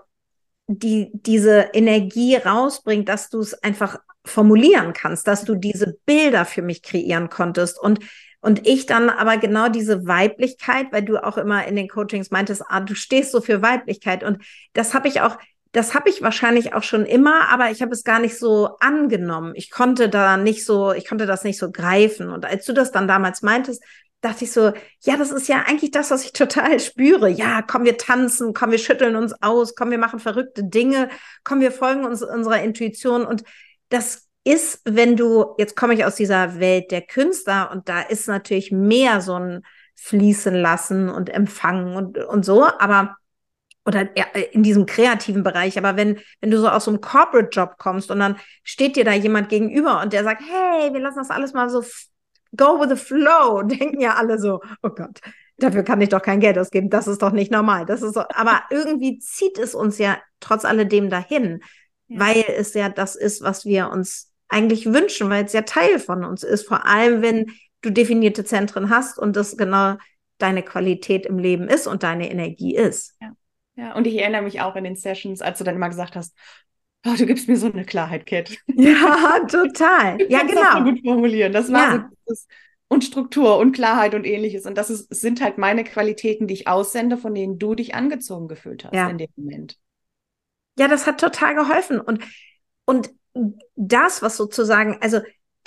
die diese Energie rausbringt, dass du es einfach formulieren kannst, dass du diese Bilder für mich kreieren konntest und und ich dann aber genau diese Weiblichkeit, weil du auch immer in den Coachings meintest, ah, du stehst so für Weiblichkeit und das habe ich auch das habe ich wahrscheinlich auch schon immer, aber ich habe es gar nicht so angenommen. Ich konnte da nicht so, ich konnte das nicht so greifen. Und als du das dann damals meintest, dachte ich so, ja, das ist ja eigentlich das, was ich total spüre. Ja, komm, wir tanzen, komm, wir schütteln uns aus, komm, wir machen verrückte Dinge, komm, wir folgen uns unserer Intuition. Und das ist, wenn du, jetzt komme ich aus dieser Welt der Künstler und da ist natürlich mehr so ein Fließen lassen und empfangen und, und so, aber oder in diesem kreativen Bereich, aber wenn, wenn du so aus so einem Corporate-Job kommst und dann steht dir da jemand gegenüber und der sagt, hey, wir lassen das alles mal so go with the flow, <laughs> denken ja alle so, oh Gott, dafür kann ich doch kein Geld ausgeben, das ist doch nicht normal. Das ist so, aber <laughs> irgendwie zieht es uns ja trotz alledem dahin, ja. weil es ja das ist, was wir uns eigentlich wünschen, weil es ja Teil von uns ist, vor allem wenn du definierte Zentren hast und das genau deine Qualität im Leben ist und deine Energie ist. Ja. Ja, und ich erinnere mich auch in den Sessions, als du dann immer gesagt hast, oh, du gibst mir so eine Klarheit, Kat. <laughs> Ja, total. ja, genau. Das so gut formulieren. Das war ja. so das, und Struktur und Klarheit und ähnliches. Und das ist, sind halt meine Qualitäten, die ich aussende, von denen du dich angezogen gefühlt hast ja. in dem Moment. Ja, das hat total geholfen. Und, und das, was sozusagen, also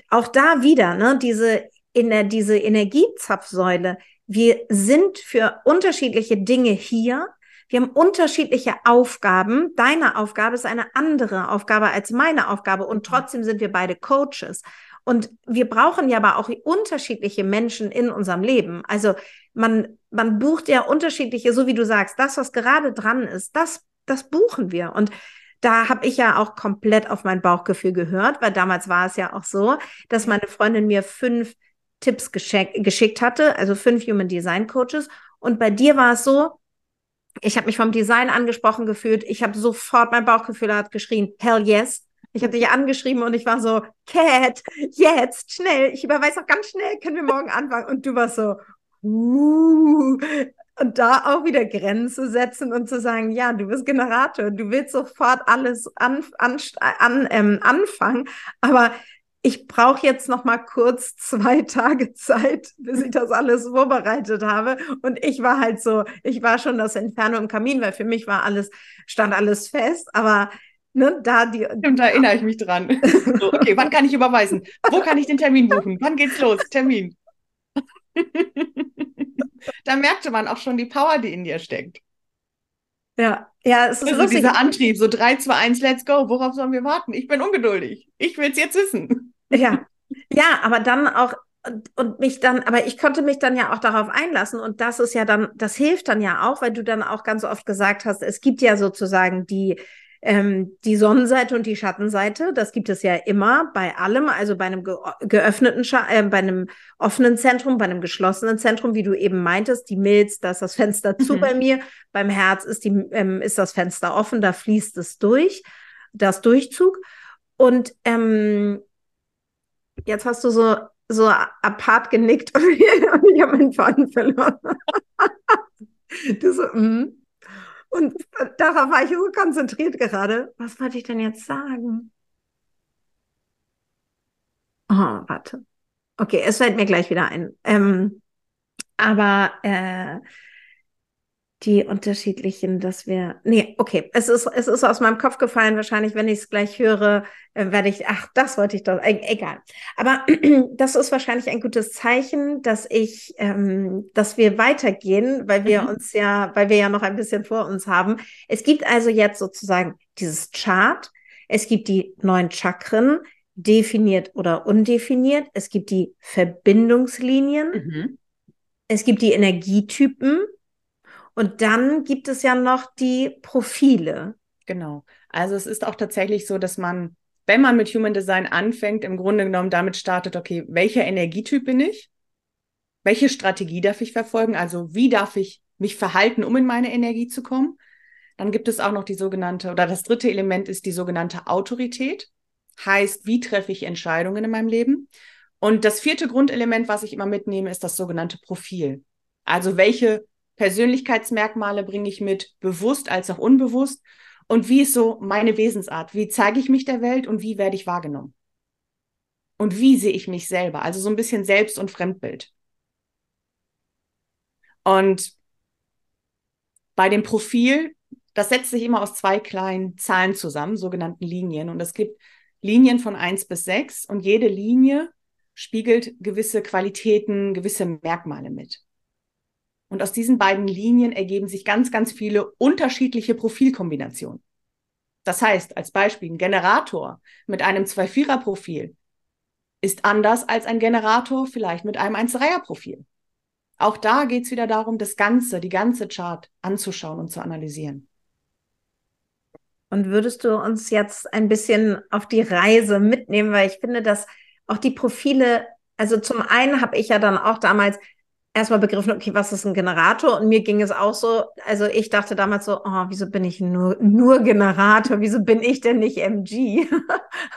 auch da wieder, ne, diese, in der, diese Energiezapfsäule, wir sind für unterschiedliche Dinge hier wir haben unterschiedliche Aufgaben. Deine Aufgabe ist eine andere Aufgabe als meine Aufgabe und trotzdem sind wir beide Coaches. Und wir brauchen ja aber auch unterschiedliche Menschen in unserem Leben. Also man, man bucht ja unterschiedliche, so wie du sagst, das, was gerade dran ist, das, das buchen wir. Und da habe ich ja auch komplett auf mein Bauchgefühl gehört, weil damals war es ja auch so, dass meine Freundin mir fünf Tipps geschickt hatte, also fünf Human Design Coaches. Und bei dir war es so, ich habe mich vom Design angesprochen gefühlt. Ich habe sofort, mein Bauchgefühl hat geschrien, hell yes. Ich habe dich angeschrieben und ich war so, Cat, jetzt, schnell. Ich überweise auch ganz schnell, können wir morgen anfangen. Und du warst so, uh. Und da auch wieder Grenze setzen und zu sagen, ja, du bist Generator, du willst sofort alles an, an, an, ähm, anfangen, aber ich brauche jetzt noch mal kurz zwei Tage Zeit, bis ich das alles vorbereitet habe. Und ich war halt so, ich war schon das Inferno im Kamin, weil für mich war alles, stand alles fest. Aber ne, da die. Stimmt, da erinnere ich mich dran. So, okay, wann kann ich überweisen? Wo kann ich den Termin buchen? Wann geht's los? Termin. <laughs> da merkte man auch schon die Power, die in dir steckt. Ja, ja, es ist also lustig. dieser Antrieb, so 3, 2, 1, let's go. Worauf sollen wir warten? Ich bin ungeduldig. Ich will es jetzt wissen. Ja, ja, aber dann auch und, und mich dann, aber ich konnte mich dann ja auch darauf einlassen und das ist ja dann, das hilft dann ja auch, weil du dann auch ganz oft gesagt hast, es gibt ja sozusagen die ähm, die Sonnenseite und die Schattenseite, das gibt es ja immer bei allem, also bei einem ge geöffneten, Scha äh, bei einem offenen Zentrum, bei einem geschlossenen Zentrum, wie du eben meintest, die Milz, da ist das Fenster zu mhm. bei mir, beim Herz ist, die, ähm, ist das Fenster offen, da fließt es durch, das Durchzug. Und ähm, jetzt hast du so, so apart genickt <laughs> und ich habe meinen Faden verloren. <laughs> du so, mm. Und darauf war ich so konzentriert gerade. Was wollte ich denn jetzt sagen? Oh, warte. Okay, es fällt mir gleich wieder ein. Ähm, aber äh, die unterschiedlichen, dass wir. Nee, okay. Es ist, es ist aus meinem Kopf gefallen. Wahrscheinlich, wenn ich es gleich höre, äh, werde ich, ach, das wollte ich doch. E egal. Aber <clears throat> das ist wahrscheinlich ein gutes Zeichen, dass ich, ähm, dass wir weitergehen, weil wir mhm. uns ja, weil wir ja noch ein bisschen vor uns haben. Es gibt also jetzt sozusagen dieses Chart. Es gibt die neuen Chakren, definiert oder undefiniert. Es gibt die Verbindungslinien. Mhm. Es gibt die Energietypen und dann gibt es ja noch die Profile. Genau. Also es ist auch tatsächlich so, dass man, wenn man mit Human Design anfängt, im Grunde genommen damit startet, okay, welcher Energietyp bin ich? Welche Strategie darf ich verfolgen? Also wie darf ich mich verhalten, um in meine Energie zu kommen? Dann gibt es auch noch die sogenannte, oder das dritte Element ist die sogenannte Autorität. Heißt, wie treffe ich Entscheidungen in meinem Leben? Und das vierte Grundelement, was ich immer mitnehme, ist das sogenannte Profil. Also welche Persönlichkeitsmerkmale bringe ich mit, bewusst als auch unbewusst? Und wie ist so meine Wesensart? Wie zeige ich mich der Welt und wie werde ich wahrgenommen? Und wie sehe ich mich selber? Also so ein bisschen Selbst- und Fremdbild. Und bei dem Profil, das setzt sich immer aus zwei kleinen Zahlen zusammen, sogenannten Linien. Und es gibt Linien von eins bis sechs und jede Linie spiegelt gewisse Qualitäten, gewisse Merkmale mit. Und aus diesen beiden Linien ergeben sich ganz, ganz viele unterschiedliche Profilkombinationen. Das heißt, als Beispiel, ein Generator mit einem 2-4er-Profil ist anders als ein Generator vielleicht mit einem 1-3er-Profil. Auch da geht es wieder darum, das Ganze, die ganze Chart anzuschauen und zu analysieren. Und würdest du uns jetzt ein bisschen auf die Reise mitnehmen, weil ich finde, dass auch die Profile, also zum einen habe ich ja dann auch damals erstmal begriffen, okay, was ist ein Generator? Und mir ging es auch so, also ich dachte damals so, oh, wieso bin ich nur, nur Generator? Wieso bin ich denn nicht MG?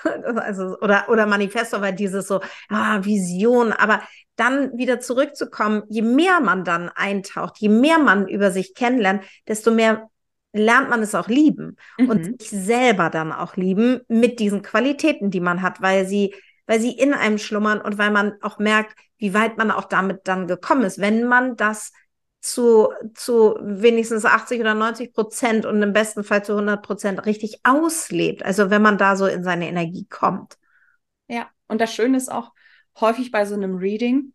<laughs> also, oder, oder Manifesto, weil dieses so, ah, Vision. Aber dann wieder zurückzukommen, je mehr man dann eintaucht, je mehr man über sich kennenlernt, desto mehr lernt man es auch lieben mhm. und sich selber dann auch lieben mit diesen Qualitäten, die man hat, weil sie weil sie in einem schlummern und weil man auch merkt, wie weit man auch damit dann gekommen ist, wenn man das zu, zu wenigstens 80 oder 90 Prozent und im besten Fall zu 100 Prozent richtig auslebt. Also wenn man da so in seine Energie kommt. Ja, und das Schöne ist auch häufig bei so einem Reading,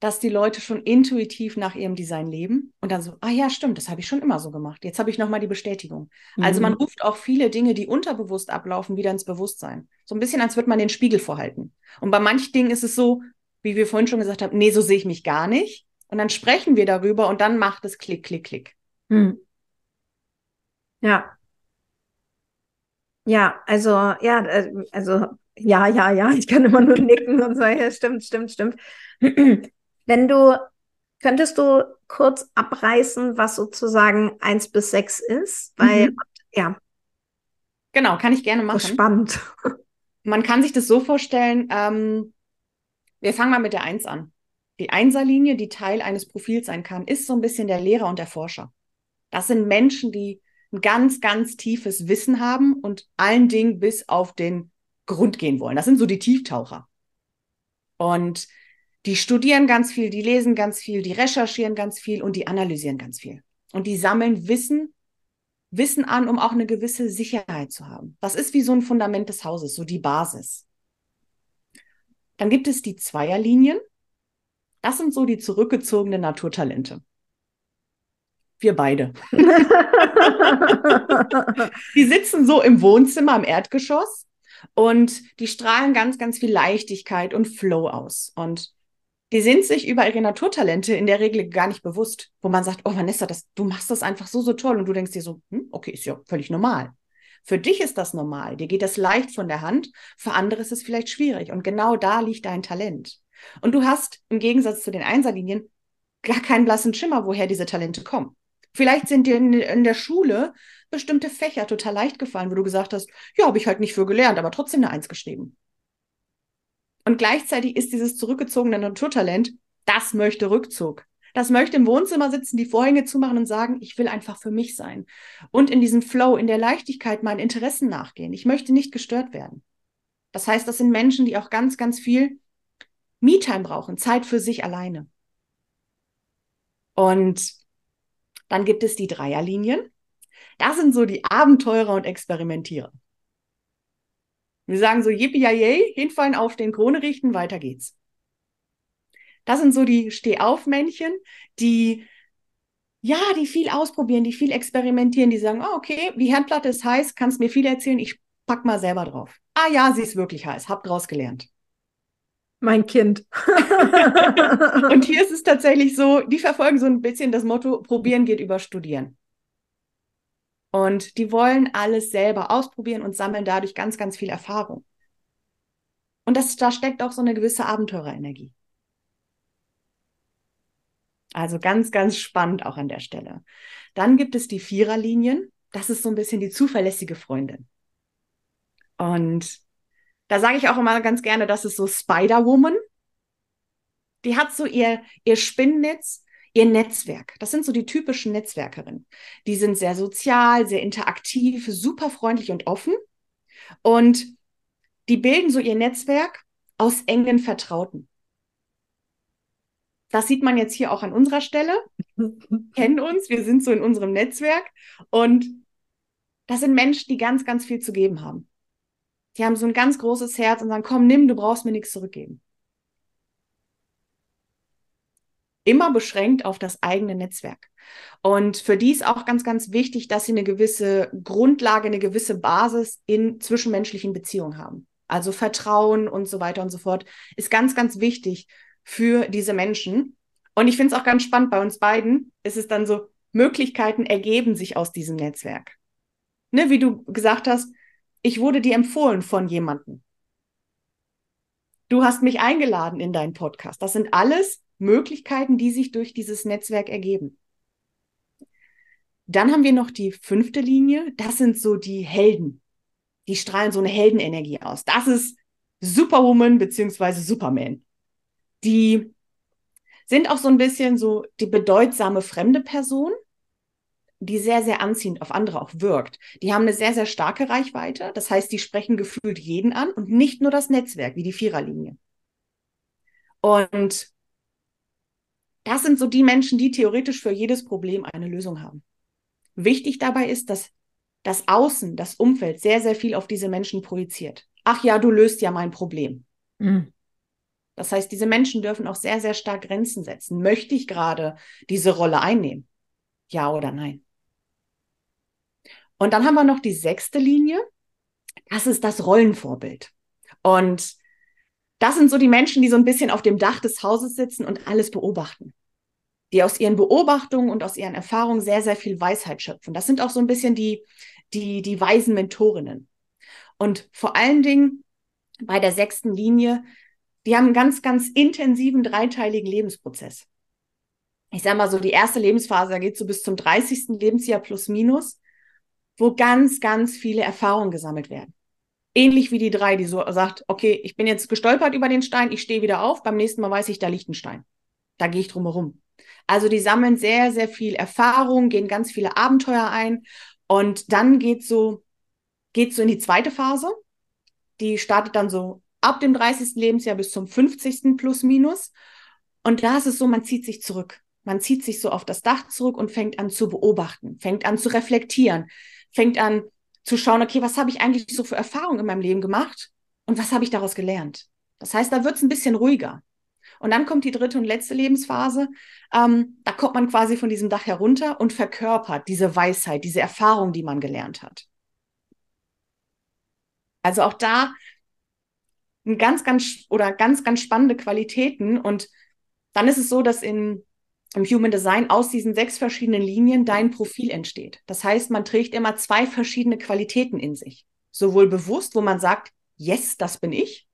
dass die Leute schon intuitiv nach ihrem Design leben und dann so, ah ja, stimmt, das habe ich schon immer so gemacht. Jetzt habe ich nochmal die Bestätigung. Mhm. Also man mhm. ruft auch viele Dinge, die unterbewusst ablaufen, wieder ins Bewusstsein. So ein bisschen, als würde man den Spiegel vorhalten. Und bei manchen Dingen ist es so, wie wir vorhin schon gesagt haben, nee, so sehe ich mich gar nicht. Und dann sprechen wir darüber und dann macht es Klick, Klick, Klick. Mhm. Ja. Ja, also, ja, äh, also, ja, ja, ja, ich kann immer nur nicken und sagen, ja, stimmt, stimmt, stimmt. Wenn du, könntest du kurz abreißen, was sozusagen eins bis sechs ist? Weil, mhm. ja. Genau, kann ich gerne machen. spannend. Man kann sich das so vorstellen, ähm, wir fangen mal mit der Eins an. Die Einserlinie, die Teil eines Profils sein kann, ist so ein bisschen der Lehrer und der Forscher. Das sind Menschen, die ein ganz, ganz tiefes Wissen haben und allen Dingen bis auf den Grund gehen wollen. Das sind so die Tieftaucher. Und die studieren ganz viel, die lesen ganz viel, die recherchieren ganz viel und die analysieren ganz viel. Und die sammeln Wissen, Wissen an, um auch eine gewisse Sicherheit zu haben. Das ist wie so ein Fundament des Hauses, so die Basis. Dann gibt es die Zweierlinien. Das sind so die zurückgezogenen Naturtalente. Wir beide. <laughs> die sitzen so im Wohnzimmer im Erdgeschoss und die strahlen ganz, ganz viel Leichtigkeit und Flow aus. Und die sind sich über ihre Naturtalente in der Regel gar nicht bewusst, wo man sagt, oh Vanessa, das, du machst das einfach so, so toll. Und du denkst dir so, hm, okay, ist ja völlig normal. Für dich ist das normal, dir geht das leicht von der Hand, für andere ist es vielleicht schwierig. Und genau da liegt dein Talent. Und du hast im Gegensatz zu den Einserlinien gar keinen blassen Schimmer, woher diese Talente kommen. Vielleicht sind dir in, in der Schule bestimmte Fächer total leicht gefallen, wo du gesagt hast, ja, habe ich halt nicht für gelernt, aber trotzdem eine Eins geschrieben. Und gleichzeitig ist dieses zurückgezogene Naturtalent, das möchte Rückzug. Das möchte im Wohnzimmer sitzen, die Vorhänge zumachen und sagen, ich will einfach für mich sein. Und in diesem Flow, in der Leichtigkeit meinen Interessen nachgehen. Ich möchte nicht gestört werden. Das heißt, das sind Menschen, die auch ganz, ganz viel Me-Time brauchen, Zeit für sich alleine. Und Dann gibt es die Dreierlinien. Das sind so die Abenteurer und Experimentierer. Wir sagen so, yippie yay, hinfallen, auf den Krone richten, weiter geht's. Das sind so die Stehaufmännchen, die ja, die viel ausprobieren, die viel experimentieren, die sagen, oh, okay, die Herdplatte ist heiß, kannst mir viel erzählen, ich pack mal selber drauf. Ah ja, sie ist wirklich heiß, hab draus gelernt. Mein Kind. <laughs> und <laughs> hier ist es tatsächlich so, die verfolgen so ein bisschen das Motto, probieren geht über studieren. Und die wollen alles selber ausprobieren und sammeln dadurch ganz, ganz viel Erfahrung. Und das, da steckt auch so eine gewisse Abenteurerenergie. Also ganz, ganz spannend auch an der Stelle. Dann gibt es die Viererlinien. Das ist so ein bisschen die zuverlässige Freundin. Und da sage ich auch immer ganz gerne, das ist so Spider-Woman. Die hat so ihr, ihr Spinnennetz, ihr Netzwerk. Das sind so die typischen Netzwerkerinnen. Die sind sehr sozial, sehr interaktiv, super freundlich und offen. Und die bilden so ihr Netzwerk aus engen Vertrauten. Das sieht man jetzt hier auch an unserer Stelle. <laughs> Kennen uns, wir sind so in unserem Netzwerk und das sind Menschen, die ganz, ganz viel zu geben haben. Die haben so ein ganz großes Herz und sagen, komm, nimm, du brauchst mir nichts zurückgeben. Immer beschränkt auf das eigene Netzwerk. Und für die ist auch ganz, ganz wichtig, dass sie eine gewisse Grundlage, eine gewisse Basis in zwischenmenschlichen Beziehungen haben. Also Vertrauen und so weiter und so fort ist ganz, ganz wichtig für diese Menschen. Und ich finde es auch ganz spannend bei uns beiden. Ist es dann so, Möglichkeiten ergeben sich aus diesem Netzwerk. Ne, wie du gesagt hast, ich wurde dir empfohlen von jemandem. Du hast mich eingeladen in deinen Podcast. Das sind alles Möglichkeiten, die sich durch dieses Netzwerk ergeben. Dann haben wir noch die fünfte Linie. Das sind so die Helden. Die strahlen so eine Heldenenergie aus. Das ist Superwoman beziehungsweise Superman die sind auch so ein bisschen so die bedeutsame fremde Person, die sehr, sehr anziehend auf andere auch wirkt. Die haben eine sehr, sehr starke Reichweite. Das heißt, die sprechen gefühlt jeden an und nicht nur das Netzwerk, wie die Viererlinie. Und das sind so die Menschen, die theoretisch für jedes Problem eine Lösung haben. Wichtig dabei ist, dass das Außen, das Umfeld sehr, sehr viel auf diese Menschen projiziert. Ach ja, du löst ja mein Problem. Mhm. Das heißt, diese Menschen dürfen auch sehr, sehr stark Grenzen setzen. Möchte ich gerade diese Rolle einnehmen? Ja oder nein? Und dann haben wir noch die sechste Linie. Das ist das Rollenvorbild. Und das sind so die Menschen, die so ein bisschen auf dem Dach des Hauses sitzen und alles beobachten. Die aus ihren Beobachtungen und aus ihren Erfahrungen sehr, sehr viel Weisheit schöpfen. Das sind auch so ein bisschen die, die, die weisen Mentorinnen. Und vor allen Dingen bei der sechsten Linie die haben einen ganz, ganz intensiven dreiteiligen Lebensprozess. Ich sage mal so, die erste Lebensphase, da geht so bis zum 30. Lebensjahr plus minus, wo ganz, ganz viele Erfahrungen gesammelt werden. Ähnlich wie die drei, die so sagt, okay, ich bin jetzt gestolpert über den Stein, ich stehe wieder auf, beim nächsten Mal weiß ich, da liegt ein Stein. Da gehe ich drum herum. Also die sammeln sehr, sehr viel Erfahrung, gehen ganz viele Abenteuer ein und dann geht so, geht so in die zweite Phase. Die startet dann so ab dem 30. Lebensjahr bis zum 50. plus minus. Und da ist es so, man zieht sich zurück. Man zieht sich so auf das Dach zurück und fängt an zu beobachten, fängt an zu reflektieren, fängt an zu schauen, okay, was habe ich eigentlich so für Erfahrungen in meinem Leben gemacht und was habe ich daraus gelernt? Das heißt, da wird es ein bisschen ruhiger. Und dann kommt die dritte und letzte Lebensphase. Ähm, da kommt man quasi von diesem Dach herunter und verkörpert diese Weisheit, diese Erfahrung, die man gelernt hat. Also auch da ein ganz, ganz oder ganz, ganz spannende Qualitäten. Und dann ist es so, dass in, im Human Design aus diesen sechs verschiedenen Linien dein Profil entsteht. Das heißt, man trägt immer zwei verschiedene Qualitäten in sich. Sowohl bewusst, wo man sagt, yes, das bin ich,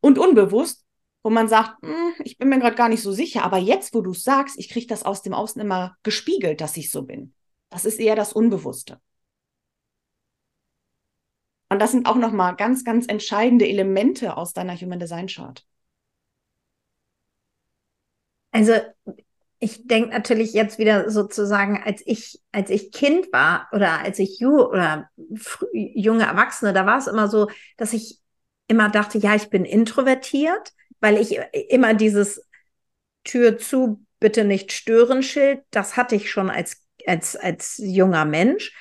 und unbewusst, wo man sagt, hm, ich bin mir gerade gar nicht so sicher, aber jetzt, wo du es sagst, ich kriege das aus dem Außen immer gespiegelt, dass ich so bin. Das ist eher das Unbewusste. Und das sind auch nochmal ganz, ganz entscheidende Elemente aus deiner Human Design Chart. Also ich denke natürlich jetzt wieder sozusagen, als ich, als ich Kind war oder als ich ju oder junge Erwachsene, da war es immer so, dass ich immer dachte, ja, ich bin introvertiert, weil ich immer dieses Tür zu, bitte nicht stören Schild, das hatte ich schon als als, als junger Mensch.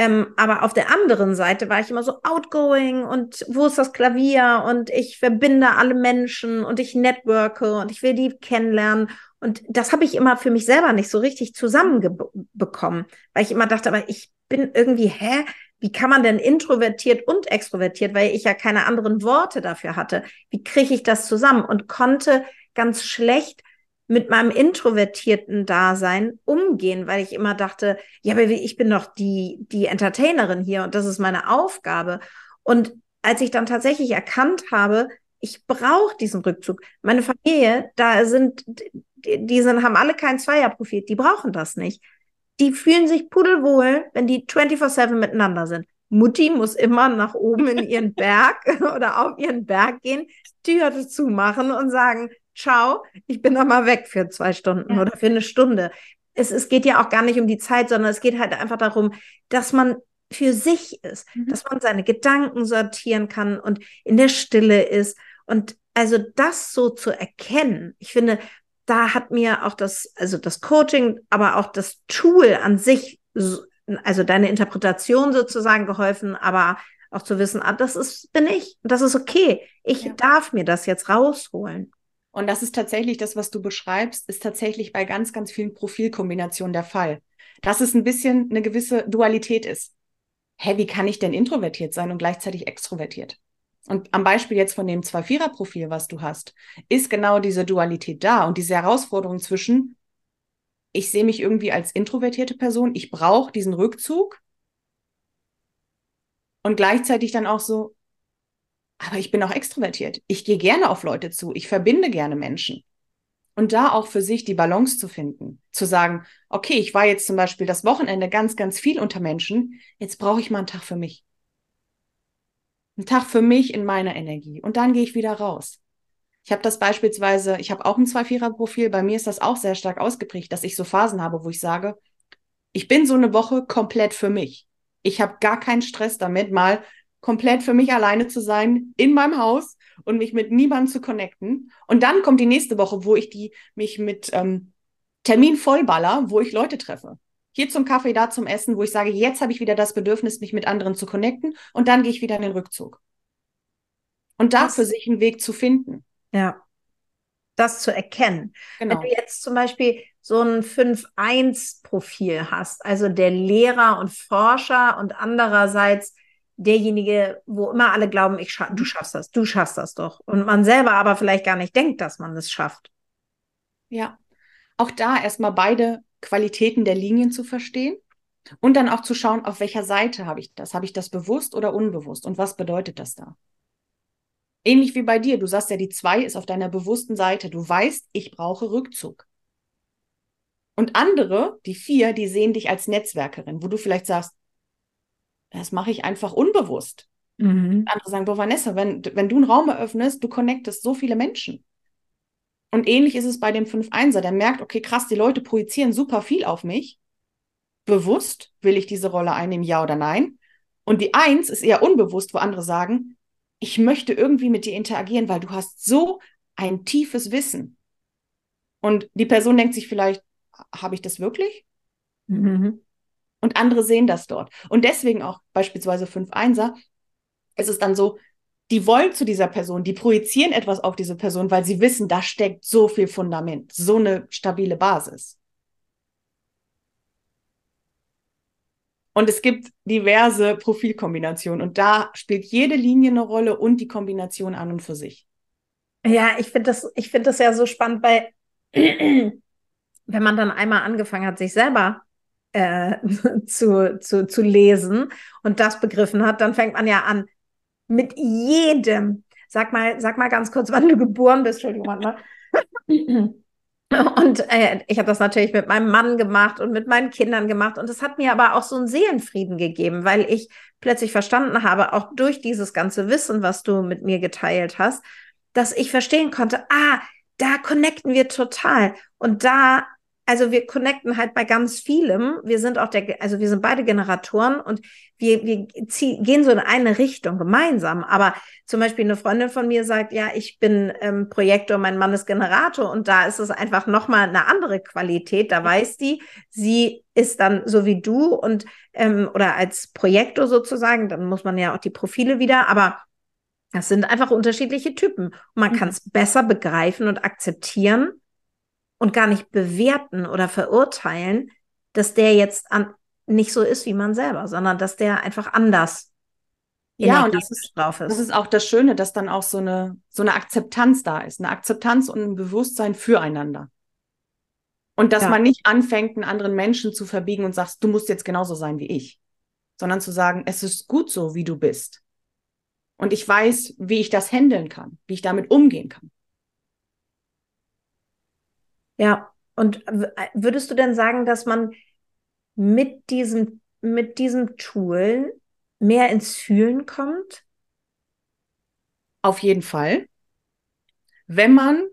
Ähm, aber auf der anderen Seite war ich immer so outgoing und wo ist das Klavier und ich verbinde alle Menschen und ich networke und ich will die kennenlernen. Und das habe ich immer für mich selber nicht so richtig zusammenbekommen, weil ich immer dachte, aber ich bin irgendwie, hä? Wie kann man denn introvertiert und extrovertiert, weil ich ja keine anderen Worte dafür hatte? Wie kriege ich das zusammen? Und konnte ganz schlecht mit meinem introvertierten Dasein umgehen, weil ich immer dachte, ja, aber ich bin doch die, die Entertainerin hier und das ist meine Aufgabe. Und als ich dann tatsächlich erkannt habe, ich brauche diesen Rückzug. Meine Familie, da sind, die sind, haben alle kein Zweierprofil, die brauchen das nicht. Die fühlen sich pudelwohl, wenn die 24-7 miteinander sind. Mutti muss immer nach oben in ihren <laughs> Berg oder auf ihren Berg gehen, Tür zumachen und sagen, ciao, ich bin noch mal weg für zwei Stunden ja. oder für eine Stunde. Es, es geht ja auch gar nicht um die Zeit, sondern es geht halt einfach darum, dass man für sich ist, mhm. dass man seine Gedanken sortieren kann und in der Stille ist. Und also das so zu erkennen, ich finde, da hat mir auch das, also das Coaching, aber auch das Tool an sich, also deine Interpretation sozusagen geholfen, aber auch zu wissen, ah, das ist, bin ich, das ist okay. Ich ja. darf mir das jetzt rausholen. Und das ist tatsächlich das, was du beschreibst, ist tatsächlich bei ganz, ganz vielen Profilkombinationen der Fall. Dass es ein bisschen eine gewisse Dualität ist. Hä, wie kann ich denn introvertiert sein und gleichzeitig extrovertiert? Und am Beispiel jetzt von dem Zwei-Vierer-Profil, was du hast, ist genau diese Dualität da und diese Herausforderung zwischen, ich sehe mich irgendwie als introvertierte Person, ich brauche diesen Rückzug und gleichzeitig dann auch so, aber ich bin auch extrovertiert. Ich gehe gerne auf Leute zu. Ich verbinde gerne Menschen. Und da auch für sich die Balance zu finden. Zu sagen, okay, ich war jetzt zum Beispiel das Wochenende ganz, ganz viel unter Menschen. Jetzt brauche ich mal einen Tag für mich. Einen Tag für mich in meiner Energie. Und dann gehe ich wieder raus. Ich habe das beispielsweise, ich habe auch ein Zwei-Vierer-Profil. Bei mir ist das auch sehr stark ausgeprägt, dass ich so Phasen habe, wo ich sage, ich bin so eine Woche komplett für mich. Ich habe gar keinen Stress damit, mal komplett für mich alleine zu sein in meinem Haus und mich mit niemandem zu connecten. Und dann kommt die nächste Woche, wo ich die mich mit ähm, Termin vollballer, wo ich Leute treffe. Hier zum Kaffee, da zum Essen, wo ich sage, jetzt habe ich wieder das Bedürfnis, mich mit anderen zu connecten und dann gehe ich wieder in den Rückzug. Und da für sich einen Weg zu finden. Ja. Das zu erkennen. Genau. Wenn du jetzt zum Beispiel so ein 5-1-Profil hast, also der Lehrer und Forscher und andererseits derjenige, wo immer alle glauben, ich scha du schaffst das, du schaffst das doch. Und man selber aber vielleicht gar nicht denkt, dass man es schafft. Ja, auch da erstmal beide Qualitäten der Linien zu verstehen und dann auch zu schauen, auf welcher Seite habe ich das? Habe ich das bewusst oder unbewusst? Und was bedeutet das da? Ähnlich wie bei dir, du sagst ja, die zwei ist auf deiner bewussten Seite. Du weißt, ich brauche Rückzug. Und andere, die vier, die sehen dich als Netzwerkerin, wo du vielleicht sagst, das mache ich einfach unbewusst. Mhm. Andere sagen, boah, Vanessa, wenn, wenn du einen Raum eröffnest, du connectest so viele Menschen. Und ähnlich ist es bei dem 5-1er, der merkt, okay, krass, die Leute projizieren super viel auf mich. Bewusst will ich diese Rolle einnehmen, ja oder nein. Und die Eins ist eher unbewusst, wo andere sagen, ich möchte irgendwie mit dir interagieren, weil du hast so ein tiefes Wissen. Und die Person denkt sich vielleicht, habe ich das wirklich? Mhm. Und andere sehen das dort. Und deswegen auch beispielsweise 5-1er ist es dann so, die wollen zu dieser Person, die projizieren etwas auf diese Person, weil sie wissen, da steckt so viel Fundament, so eine stabile Basis. Und es gibt diverse Profilkombinationen und da spielt jede Linie eine Rolle und die Kombination an und für sich. Ja, ich finde das, ich das ja so spannend, weil <clears throat> wenn man dann einmal angefangen hat, sich selber äh, <laughs> zu, zu, zu lesen und das begriffen hat, dann fängt man ja an, mit jedem, sag mal, sag mal ganz kurz, wann du geboren bist, Entschuldigung, ne? Und äh, ich habe das natürlich mit meinem Mann gemacht und mit meinen Kindern gemacht. Und es hat mir aber auch so einen Seelenfrieden gegeben, weil ich plötzlich verstanden habe, auch durch dieses ganze Wissen, was du mit mir geteilt hast, dass ich verstehen konnte, ah, da connecten wir total. Und da also wir connecten halt bei ganz vielem. Wir sind auch der, also wir sind beide Generatoren und wir, wir zieh, gehen so in eine Richtung gemeinsam. Aber zum Beispiel eine Freundin von mir sagt, ja, ich bin ähm, Projektor, mein Mann ist Generator und da ist es einfach nochmal eine andere Qualität. Da weiß die, sie ist dann so wie du und ähm, oder als Projektor sozusagen, dann muss man ja auch die Profile wieder, aber das sind einfach unterschiedliche Typen. Und man mhm. kann es besser begreifen und akzeptieren und gar nicht bewerten oder verurteilen, dass der jetzt an, nicht so ist wie man selber, sondern dass der einfach anders ja, und das ist, drauf ist. Das ist auch das Schöne, dass dann auch so eine, so eine Akzeptanz da ist, eine Akzeptanz und ein Bewusstsein füreinander. Und dass ja. man nicht anfängt, einen anderen Menschen zu verbiegen und sagst, du musst jetzt genauso sein wie ich, sondern zu sagen, es ist gut so, wie du bist. Und ich weiß, wie ich das handeln kann, wie ich damit umgehen kann. Ja, und würdest du denn sagen, dass man mit diesem, mit diesem Tool mehr ins Fühlen kommt? Auf jeden Fall. Wenn man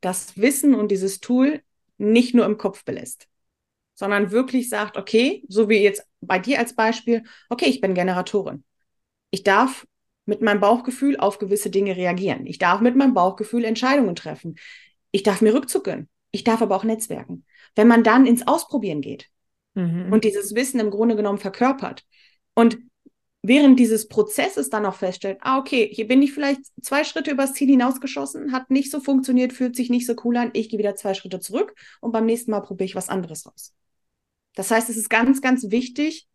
das Wissen und dieses Tool nicht nur im Kopf belässt, sondern wirklich sagt, okay, so wie jetzt bei dir als Beispiel, okay, ich bin Generatorin. Ich darf mit meinem Bauchgefühl auf gewisse Dinge reagieren. Ich darf mit meinem Bauchgefühl Entscheidungen treffen. Ich darf mir Rückzug gönnen. Ich darf aber auch netzwerken. Wenn man dann ins Ausprobieren geht mhm. und dieses Wissen im Grunde genommen verkörpert und während dieses Prozesses dann auch feststellt, ah, okay, hier bin ich vielleicht zwei Schritte übers Ziel hinausgeschossen, hat nicht so funktioniert, fühlt sich nicht so cool an, ich gehe wieder zwei Schritte zurück und beim nächsten Mal probiere ich was anderes aus. Das heißt, es ist ganz, ganz wichtig,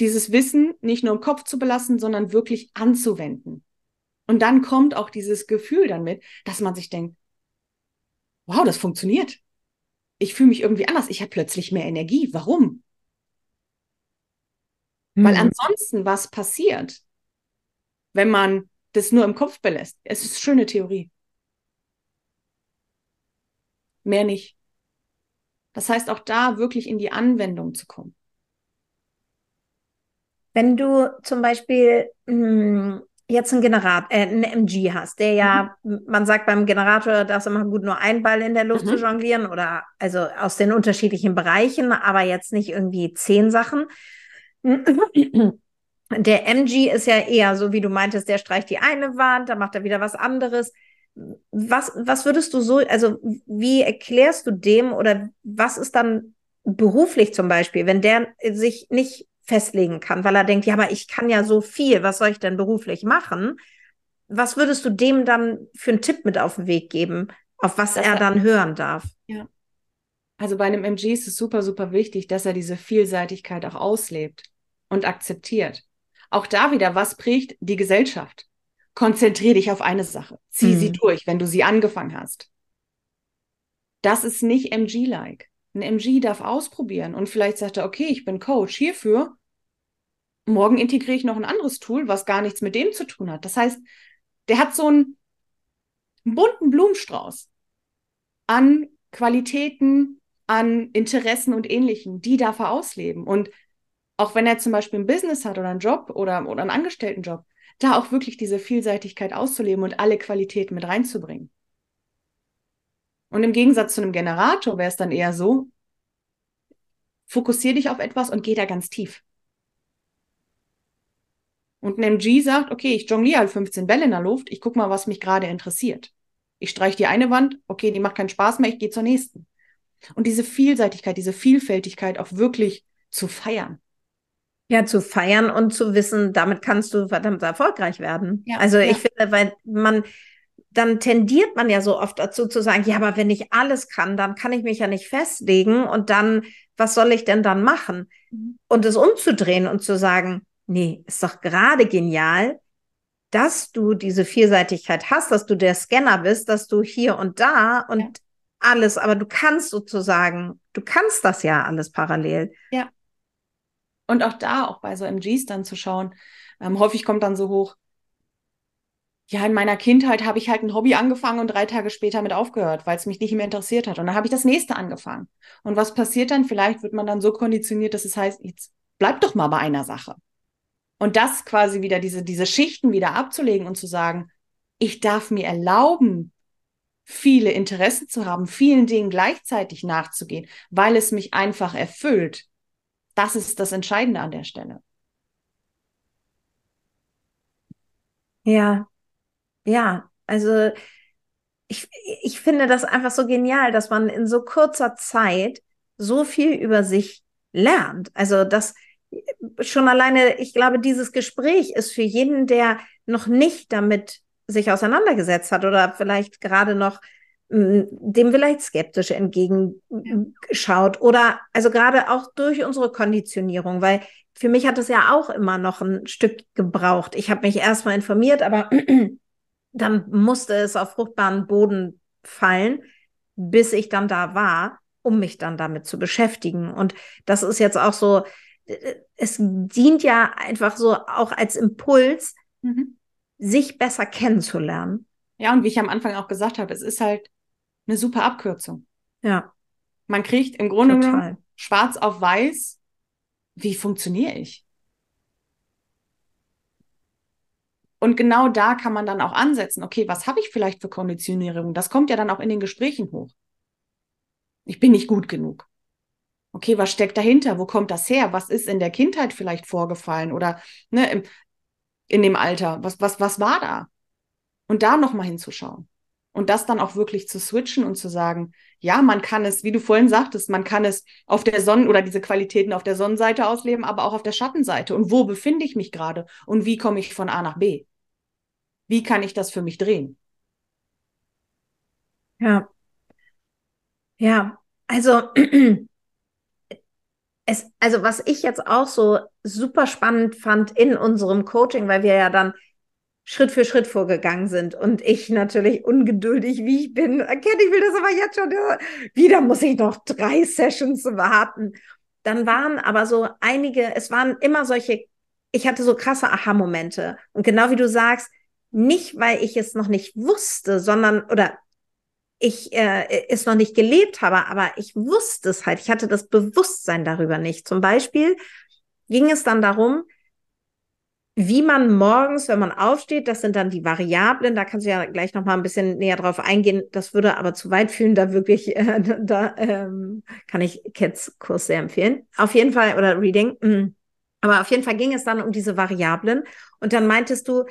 dieses Wissen nicht nur im Kopf zu belassen, sondern wirklich anzuwenden. Und dann kommt auch dieses Gefühl dann mit, dass man sich denkt, wow, das funktioniert. Ich fühle mich irgendwie anders. Ich habe plötzlich mehr Energie. Warum? Mhm. Weil ansonsten was passiert, wenn man das nur im Kopf belässt. Es ist schöne Theorie. Mehr nicht. Das heißt, auch da wirklich in die Anwendung zu kommen. Wenn du zum Beispiel mh, hm, jetzt einen Generator, äh, einen MG hast, der ja, mhm. man sagt beim Generator, da ist immer gut nur ein Ball in der Luft mhm. zu jonglieren oder also aus den unterschiedlichen Bereichen, aber jetzt nicht irgendwie zehn Sachen. <clears throat> Der MG ist ja eher so, wie du meintest, der streicht die eine Wand, dann macht er wieder was anderes. Was, was würdest du so, also wie erklärst du dem oder was ist dann beruflich zum Beispiel, wenn der sich nicht festlegen kann, weil er denkt, ja, aber ich kann ja so viel, was soll ich denn beruflich machen? Was würdest du dem dann für einen Tipp mit auf den Weg geben, auf was er dann hören darf? Ja. Also bei einem MG ist es super, super wichtig, dass er diese Vielseitigkeit auch auslebt und akzeptiert. Auch da wieder, was prägt die Gesellschaft? Konzentrier dich auf eine Sache. Zieh mhm. sie durch, wenn du sie angefangen hast. Das ist nicht MG-like. Ein MG darf ausprobieren und vielleicht sagt er, okay, ich bin Coach hierfür. Morgen integriere ich noch ein anderes Tool, was gar nichts mit dem zu tun hat. Das heißt, der hat so einen bunten Blumenstrauß an Qualitäten, an Interessen und Ähnlichem, die darf er ausleben. Und auch wenn er zum Beispiel ein Business hat oder einen Job oder, oder einen Angestelltenjob, da auch wirklich diese Vielseitigkeit auszuleben und alle Qualitäten mit reinzubringen. Und im Gegensatz zu einem Generator wäre es dann eher so, fokussiere dich auf etwas und geh da ganz tief. Und ein MG sagt, okay, ich jongliere halt 15 Bälle in der Luft, ich gucke mal, was mich gerade interessiert. Ich streiche die eine Wand, okay, die macht keinen Spaß mehr, ich gehe zur nächsten. Und diese Vielseitigkeit, diese Vielfältigkeit auch wirklich zu feiern. Ja, zu feiern und zu wissen, damit kannst du verdammt erfolgreich werden. Ja, also ich finde, weil man, dann tendiert man ja so oft dazu zu sagen, ja, aber wenn ich alles kann, dann kann ich mich ja nicht festlegen und dann, was soll ich denn dann machen? Mhm. Und es umzudrehen und zu sagen, nee, ist doch gerade genial, dass du diese Vielseitigkeit hast, dass du der Scanner bist, dass du hier und da und ja. alles, aber du kannst sozusagen, du kannst das ja alles parallel. Ja. Und auch da, auch bei so MGs dann zu schauen, ähm, häufig kommt dann so hoch, ja, in meiner Kindheit habe ich halt ein Hobby angefangen und drei Tage später mit aufgehört, weil es mich nicht mehr interessiert hat. Und dann habe ich das nächste angefangen. Und was passiert dann? Vielleicht wird man dann so konditioniert, dass es heißt, jetzt bleib doch mal bei einer Sache. Und das quasi wieder, diese, diese Schichten wieder abzulegen und zu sagen, ich darf mir erlauben, viele Interessen zu haben, vielen Dingen gleichzeitig nachzugehen, weil es mich einfach erfüllt. Das ist das Entscheidende an der Stelle. Ja, ja, also ich, ich finde das einfach so genial, dass man in so kurzer Zeit so viel über sich lernt. Also das schon alleine, ich glaube, dieses Gespräch ist für jeden, der noch nicht damit sich auseinandergesetzt hat oder vielleicht gerade noch hm, dem vielleicht skeptisch entgegenschaut oder also gerade auch durch unsere Konditionierung, weil für mich hat es ja auch immer noch ein Stück gebraucht. Ich habe mich erstmal informiert, aber dann musste es auf fruchtbaren Boden fallen, bis ich dann da war, um mich dann damit zu beschäftigen. Und das ist jetzt auch so, es dient ja einfach so auch als Impuls, mhm. sich besser kennenzulernen. Ja, und wie ich am Anfang auch gesagt habe, es ist halt eine super Abkürzung. Ja. Man kriegt im Grunde genommen schwarz auf weiß, wie funktioniere ich? Und genau da kann man dann auch ansetzen, okay, was habe ich vielleicht für Konditionierung? Das kommt ja dann auch in den Gesprächen hoch. Ich bin nicht gut genug. Okay, was steckt dahinter? Wo kommt das her? Was ist in der Kindheit vielleicht vorgefallen oder ne, im, in dem Alter? Was, was, was war da? Und da nochmal hinzuschauen. Und das dann auch wirklich zu switchen und zu sagen, ja, man kann es, wie du vorhin sagtest, man kann es auf der Sonne oder diese Qualitäten auf der Sonnenseite ausleben, aber auch auf der Schattenseite. Und wo befinde ich mich gerade? Und wie komme ich von A nach B? Wie kann ich das für mich drehen? Ja. Ja, also <clears throat> es, also was ich jetzt auch so super spannend fand in unserem Coaching, weil wir ja dann Schritt für Schritt vorgegangen sind und ich natürlich ungeduldig, wie ich bin, erkenne, ich will das aber jetzt schon, wieder muss ich noch drei Sessions warten. Dann waren aber so einige, es waren immer solche, ich hatte so krasse Aha-Momente. Und genau wie du sagst, nicht, weil ich es noch nicht wusste, sondern, oder ich äh, es noch nicht gelebt habe, aber ich wusste es halt. Ich hatte das Bewusstsein darüber nicht. Zum Beispiel ging es dann darum, wie man morgens, wenn man aufsteht, das sind dann die Variablen, da kannst du ja gleich noch mal ein bisschen näher drauf eingehen. Das würde aber zu weit führen, da wirklich, <laughs> äh, da ähm, kann ich Cats Kurs sehr empfehlen. Auf jeden Fall, oder Reading. Mm. Aber auf jeden Fall ging es dann um diese Variablen. Und dann meintest du,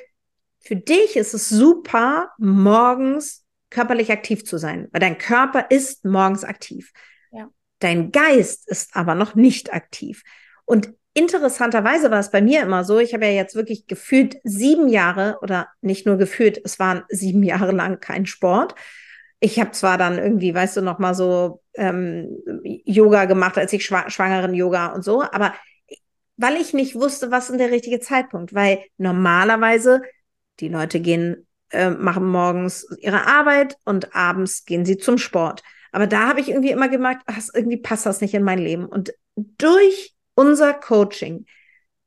für dich ist es super, morgens körperlich aktiv zu sein, weil dein Körper ist morgens aktiv. Ja. Dein Geist ist aber noch nicht aktiv. Und interessanterweise war es bei mir immer so, ich habe ja jetzt wirklich gefühlt sieben Jahre oder nicht nur gefühlt, es waren sieben Jahre lang kein Sport. Ich habe zwar dann irgendwie, weißt du, noch mal so ähm, Yoga gemacht, als ich schwa schwangeren Yoga und so, aber weil ich nicht wusste, was ist der richtige Zeitpunkt, weil normalerweise die Leute gehen, äh, machen morgens ihre Arbeit und abends gehen sie zum Sport. Aber da habe ich irgendwie immer gemerkt, ach, irgendwie passt das nicht in mein Leben. Und durch unser Coaching,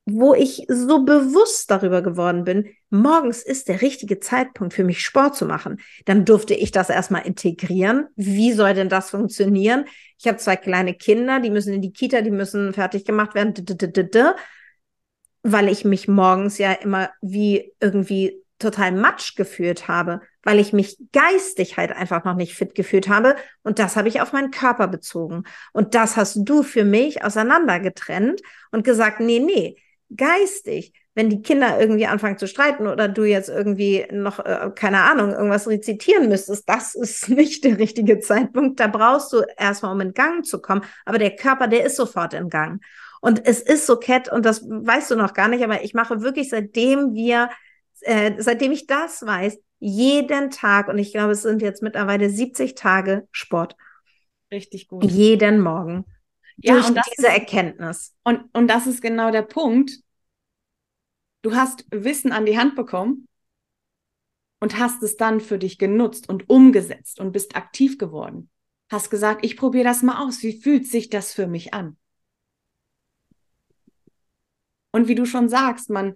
wo ich so bewusst darüber geworden bin, morgens ist der richtige Zeitpunkt für mich Sport zu machen. Dann durfte ich das erstmal integrieren. Wie soll denn das funktionieren? Ich habe zwei kleine Kinder, die müssen in die Kita, die müssen fertig gemacht werden, weil ich mich morgens ja immer wie irgendwie total matsch gefühlt habe, weil ich mich geistig halt einfach noch nicht fit gefühlt habe. Und das habe ich auf meinen Körper bezogen. Und das hast du für mich auseinandergetrennt und gesagt, nee, nee, geistig, wenn die Kinder irgendwie anfangen zu streiten oder du jetzt irgendwie noch, äh, keine Ahnung, irgendwas rezitieren müsstest, das ist <laughs> nicht der richtige Zeitpunkt. Da brauchst du erstmal, um in Gang zu kommen. Aber der Körper, der ist sofort in Gang. Und es ist so, Cat, und das weißt du noch gar nicht, aber ich mache wirklich, seitdem wir äh, seitdem ich das weiß, jeden Tag, und ich glaube, es sind jetzt mittlerweile 70 Tage Sport. Richtig gut. Jeden Morgen. Ja, durch und diese ist, Erkenntnis. Und, und das ist genau der Punkt. Du hast Wissen an die Hand bekommen und hast es dann für dich genutzt und umgesetzt und bist aktiv geworden. Hast gesagt, ich probiere das mal aus. Wie fühlt sich das für mich an? Und wie du schon sagst, man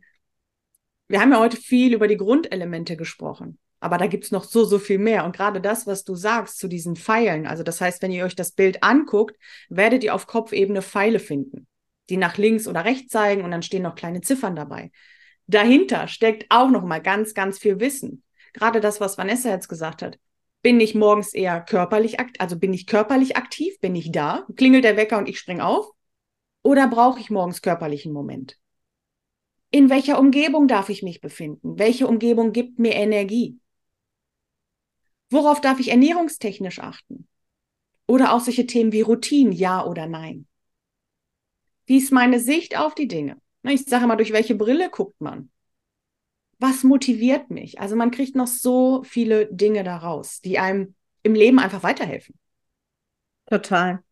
wir haben ja heute viel über die Grundelemente gesprochen. Aber da gibt es noch so, so viel mehr. Und gerade das, was du sagst zu diesen Pfeilen, also das heißt, wenn ihr euch das Bild anguckt, werdet ihr auf Kopfebene Pfeile finden, die nach links oder rechts zeigen und dann stehen noch kleine Ziffern dabei. Dahinter steckt auch noch mal ganz, ganz viel Wissen. Gerade das, was Vanessa jetzt gesagt hat. Bin ich morgens eher körperlich aktiv, also bin ich körperlich aktiv, bin ich da, klingelt der Wecker und ich spring auf? Oder brauche ich morgens körperlichen Moment? In welcher Umgebung darf ich mich befinden? Welche Umgebung gibt mir Energie? Worauf darf ich ernährungstechnisch achten? Oder auch solche Themen wie Routine, ja oder nein? Wie ist meine Sicht auf die Dinge? Ich sage immer, durch welche Brille guckt man? Was motiviert mich? Also man kriegt noch so viele Dinge daraus, die einem im Leben einfach weiterhelfen. Total.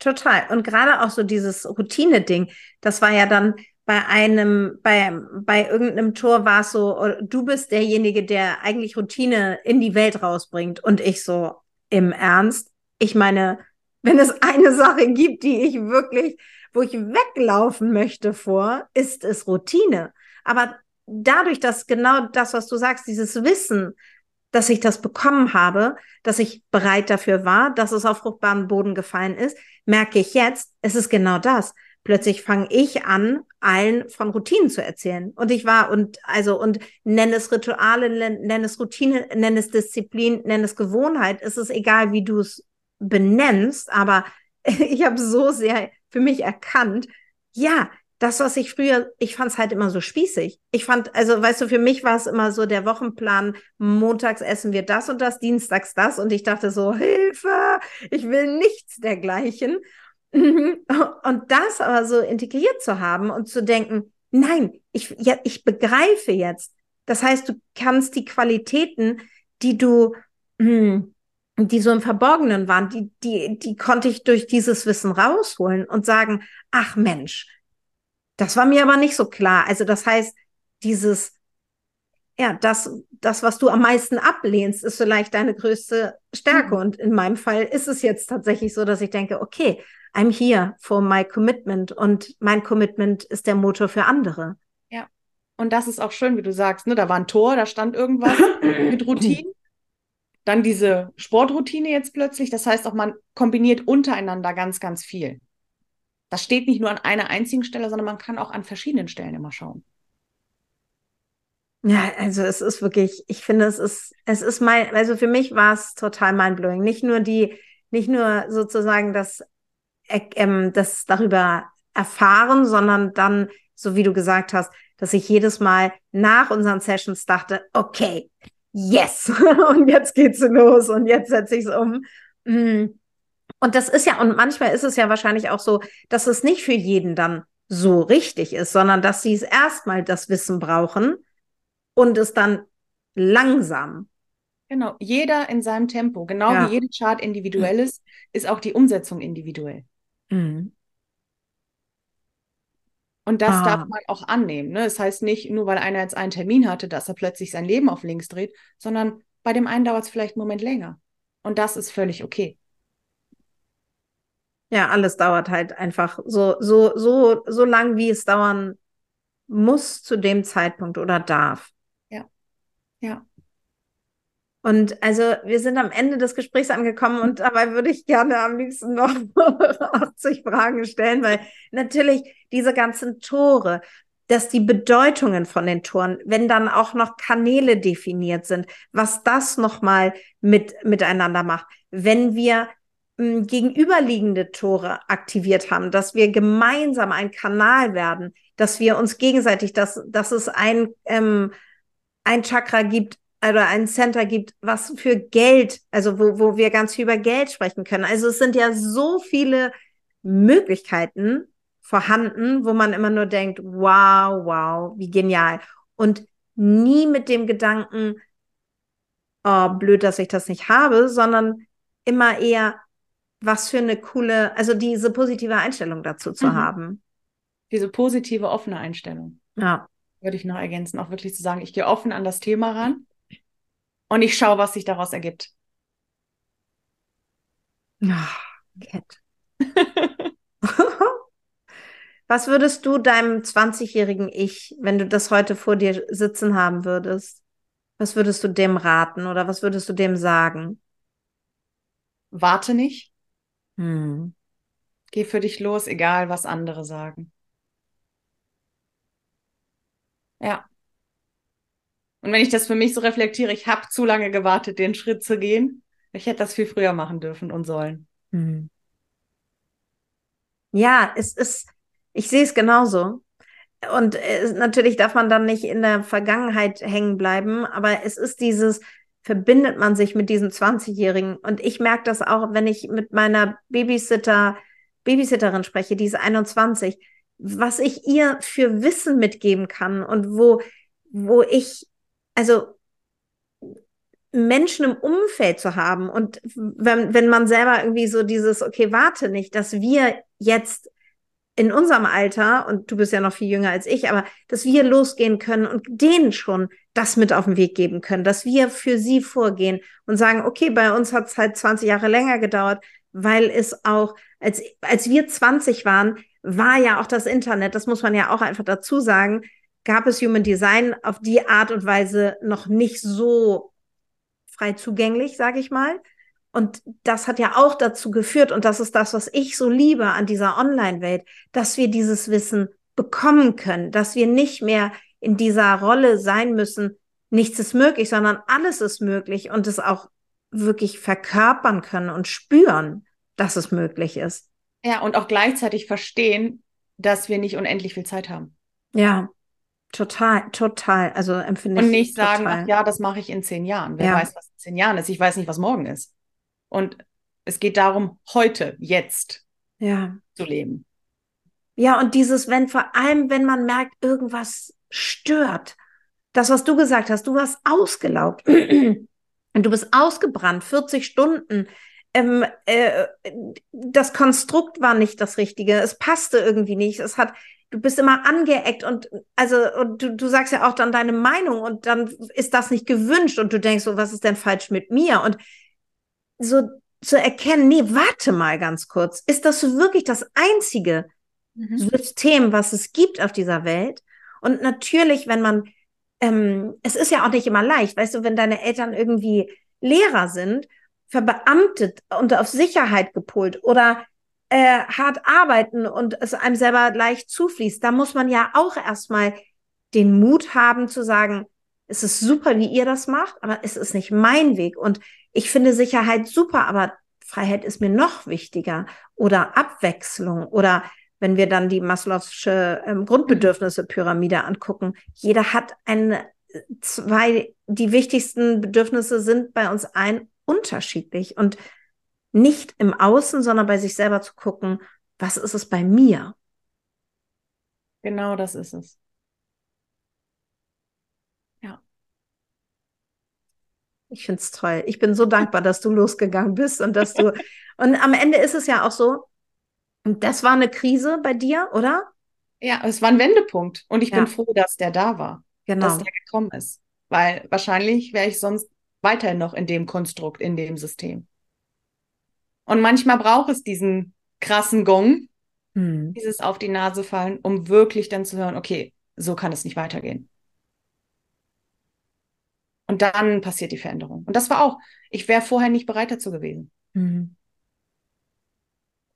Total. Und gerade auch so dieses Routine-Ding, das war ja dann bei einem, bei, bei irgendeinem Tor war es so, oh, du bist derjenige, der eigentlich Routine in die Welt rausbringt. Und ich so, im Ernst? Ich meine, wenn es eine Sache gibt, die ich wirklich, wo ich weglaufen möchte vor, ist es Routine. Aber dadurch, dass genau das, was du sagst, dieses Wissen, dass ich das bekommen habe, dass ich bereit dafür war, dass es auf fruchtbaren Boden gefallen ist, merke ich jetzt, es ist genau das. Plötzlich fange ich an, allen von Routinen zu erzählen. Und ich war und also und nenne es Rituale, nenne es Routine, nenne es Disziplin, nenne es Gewohnheit. Es ist egal, wie du es benennst, aber <laughs> ich habe so sehr für mich erkannt, ja, das, was ich früher, ich fand es halt immer so spießig. Ich fand, also weißt du, für mich war es immer so der Wochenplan, montags essen wir das und das, dienstags das und ich dachte so, Hilfe, ich will nichts dergleichen. Und das aber so integriert zu haben und zu denken, nein, ich, ja, ich begreife jetzt. Das heißt, du kannst die Qualitäten, die du, hm, die so im Verborgenen waren, die, die, die konnte ich durch dieses Wissen rausholen und sagen, ach Mensch, das war mir aber nicht so klar. Also das heißt, dieses, ja, das, das, was du am meisten ablehnst, ist vielleicht deine größte Stärke. Mhm. Und in meinem Fall ist es jetzt tatsächlich so, dass ich denke, okay, I'm here for my commitment und mein Commitment ist der Motor für andere. Ja. Und das ist auch schön, wie du sagst, ne? Da war ein Tor, da stand irgendwas <coughs> mit Routinen. Dann diese Sportroutine jetzt plötzlich. Das heißt auch, man kombiniert untereinander ganz, ganz viel. Das steht nicht nur an einer einzigen Stelle, sondern man kann auch an verschiedenen Stellen immer schauen. Ja, also es ist wirklich, ich finde, es ist, es ist mein, also für mich war es total mindblowing. Nicht nur die, nicht nur sozusagen das, ähm, das darüber erfahren, sondern dann, so wie du gesagt hast, dass ich jedes Mal nach unseren Sessions dachte, okay, yes, <laughs> und jetzt geht's los und jetzt setze ich es um. Mm. Und das ist ja, und manchmal ist es ja wahrscheinlich auch so, dass es nicht für jeden dann so richtig ist, sondern dass sie es erstmal das Wissen brauchen und es dann langsam. Genau, jeder in seinem Tempo. Genau ja. wie jede Chart individuell ist, ist auch die Umsetzung individuell. Mhm. Und das ah. darf man auch annehmen. Ne? Das heißt nicht, nur weil einer jetzt einen Termin hatte, dass er plötzlich sein Leben auf links dreht, sondern bei dem einen dauert es vielleicht einen Moment länger. Und das ist völlig okay. Ja, alles dauert halt einfach so, so, so, so lang, wie es dauern muss zu dem Zeitpunkt oder darf. Ja. Ja. Und also wir sind am Ende des Gesprächs angekommen und dabei würde ich gerne am liebsten noch <laughs> 80 Fragen stellen, weil natürlich diese ganzen Tore, dass die Bedeutungen von den Toren, wenn dann auch noch Kanäle definiert sind, was das nochmal mit, miteinander macht. Wenn wir gegenüberliegende Tore aktiviert haben, dass wir gemeinsam ein Kanal werden, dass wir uns gegenseitig, dass, dass es ein, ähm, ein Chakra gibt oder ein Center gibt, was für Geld, also wo, wo wir ganz viel über Geld sprechen können. Also es sind ja so viele Möglichkeiten vorhanden, wo man immer nur denkt, wow, wow, wie genial. Und nie mit dem Gedanken, oh, blöd, dass ich das nicht habe, sondern immer eher, was für eine coole, also diese positive Einstellung dazu zu mhm. haben. Diese positive, offene Einstellung. Ja. Würde ich noch ergänzen, auch wirklich zu sagen, ich gehe offen an das Thema ran und ich schaue, was sich daraus ergibt. Ja, Cat. <laughs> was würdest du deinem 20-jährigen Ich, wenn du das heute vor dir sitzen haben würdest, was würdest du dem raten oder was würdest du dem sagen? Warte nicht. Hm. Geh für dich los, egal was andere sagen. Ja. Und wenn ich das für mich so reflektiere, ich habe zu lange gewartet, den Schritt zu gehen. Ich hätte das viel früher machen dürfen und sollen. Hm. Ja, es ist, ich sehe es genauso. Und äh, natürlich darf man dann nicht in der Vergangenheit hängen bleiben, aber es ist dieses, verbindet man sich mit diesem 20-Jährigen. Und ich merke das auch, wenn ich mit meiner Babysitter, Babysitterin spreche, die ist 21, was ich ihr für Wissen mitgeben kann und wo, wo ich, also Menschen im Umfeld zu haben und wenn, wenn man selber irgendwie so dieses, okay, warte nicht, dass wir jetzt in unserem Alter, und du bist ja noch viel jünger als ich, aber dass wir losgehen können und denen schon das mit auf den Weg geben können, dass wir für sie vorgehen und sagen, okay, bei uns hat es halt 20 Jahre länger gedauert, weil es auch, als, als wir 20 waren, war ja auch das Internet, das muss man ja auch einfach dazu sagen, gab es Human Design auf die Art und Weise noch nicht so frei zugänglich, sage ich mal. Und das hat ja auch dazu geführt, und das ist das, was ich so liebe an dieser Online-Welt, dass wir dieses Wissen bekommen können, dass wir nicht mehr in dieser Rolle sein müssen, nichts ist möglich, sondern alles ist möglich und es auch wirklich verkörpern können und spüren, dass es möglich ist. Ja, und auch gleichzeitig verstehen, dass wir nicht unendlich viel Zeit haben. Ja, total, total. Also empfinde ich. Und nicht sagen, ach ja, das mache ich in zehn Jahren. Wer ja. weiß, was in zehn Jahren ist? Ich weiß nicht, was morgen ist. Und es geht darum, heute, jetzt ja. zu leben. Ja, und dieses, wenn vor allem, wenn man merkt, irgendwas stört. Das, was du gesagt hast, du warst ausgelaugt. und <clears throat> du bist ausgebrannt, 40 Stunden. Ähm, äh, das Konstrukt war nicht das Richtige. Es passte irgendwie nicht. Es hat, du bist immer angeeckt und also und du, du sagst ja auch dann deine Meinung und dann ist das nicht gewünscht und du denkst so, was ist denn falsch mit mir? Und so zu erkennen, nee, warte mal ganz kurz, ist das wirklich das einzige mhm. System, was es gibt auf dieser Welt? Und natürlich, wenn man, ähm, es ist ja auch nicht immer leicht, weißt du, wenn deine Eltern irgendwie Lehrer sind, verbeamtet und auf Sicherheit gepolt oder äh, hart arbeiten und es einem selber leicht zufließt, da muss man ja auch erstmal den Mut haben zu sagen, es ist super, wie ihr das macht, aber es ist nicht mein Weg. Und ich finde Sicherheit super, aber Freiheit ist mir noch wichtiger. Oder Abwechslung. Oder wenn wir dann die Maslow'sche ähm, Grundbedürfnisse-Pyramide angucken, jeder hat eine, zwei, die wichtigsten Bedürfnisse sind bei uns allen unterschiedlich. Und nicht im Außen, sondern bei sich selber zu gucken, was ist es bei mir? Genau das ist es. Ich finde es toll. Ich bin so dankbar, dass du losgegangen bist und dass du. <laughs> und am Ende ist es ja auch so, das war eine Krise bei dir, oder? Ja, es war ein Wendepunkt. Und ich ja. bin froh, dass der da war. Genau. Dass der gekommen ist. Weil wahrscheinlich wäre ich sonst weiterhin noch in dem Konstrukt, in dem System. Und manchmal braucht es diesen krassen Gong, hm. dieses auf die Nase fallen, um wirklich dann zu hören, okay, so kann es nicht weitergehen. Und dann passiert die Veränderung. Und das war auch, ich wäre vorher nicht bereit dazu gewesen. Mhm.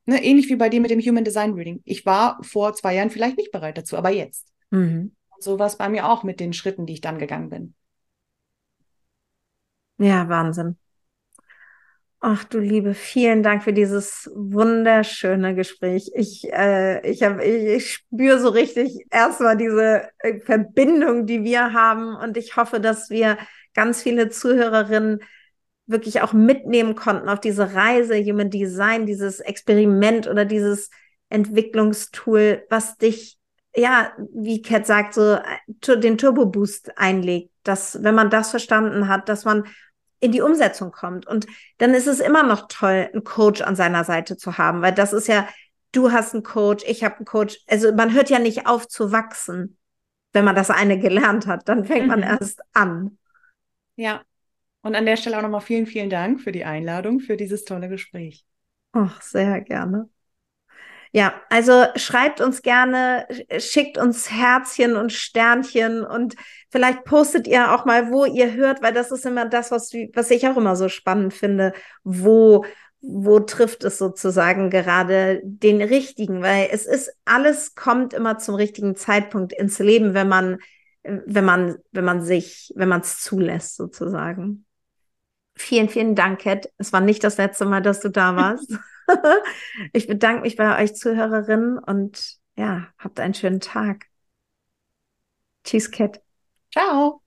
Ne, ähnlich wie bei dir mit dem Human Design Reading. Ich war vor zwei Jahren vielleicht nicht bereit dazu, aber jetzt. Mhm. Und so war es bei mir auch mit den Schritten, die ich dann gegangen bin. Ja, Wahnsinn. Ach du Liebe, vielen Dank für dieses wunderschöne Gespräch. Ich, äh, ich, hab, ich, ich spüre so richtig erstmal diese äh, Verbindung, die wir haben. Und ich hoffe, dass wir ganz viele Zuhörerinnen wirklich auch mitnehmen konnten auf diese Reise Human Design, dieses Experiment oder dieses Entwicklungstool, was dich, ja, wie Kat sagt, so äh, den Turbo Boost einlegt, dass wenn man das verstanden hat, dass man in die Umsetzung kommt. Und dann ist es immer noch toll, einen Coach an seiner Seite zu haben, weil das ist ja, du hast einen Coach, ich habe einen Coach. Also man hört ja nicht auf zu wachsen, wenn man das eine gelernt hat. Dann fängt mhm. man erst an. Ja. Und an der Stelle auch nochmal vielen, vielen Dank für die Einladung, für dieses tolle Gespräch. Ach, sehr gerne. Ja, also schreibt uns gerne, schickt uns Herzchen und Sternchen und vielleicht postet ihr auch mal, wo ihr hört, weil das ist immer das, was, was ich auch immer so spannend finde. Wo, wo trifft es sozusagen gerade den richtigen? Weil es ist, alles kommt immer zum richtigen Zeitpunkt ins Leben, wenn man, wenn man, wenn man sich, wenn man es zulässt, sozusagen. Vielen, vielen Dank, Kat. Es war nicht das letzte Mal, dass du da <laughs> warst. <laughs> ich bedanke mich bei euch Zuhörerinnen und ja, habt einen schönen Tag. Tschüss, Kat. Ciao.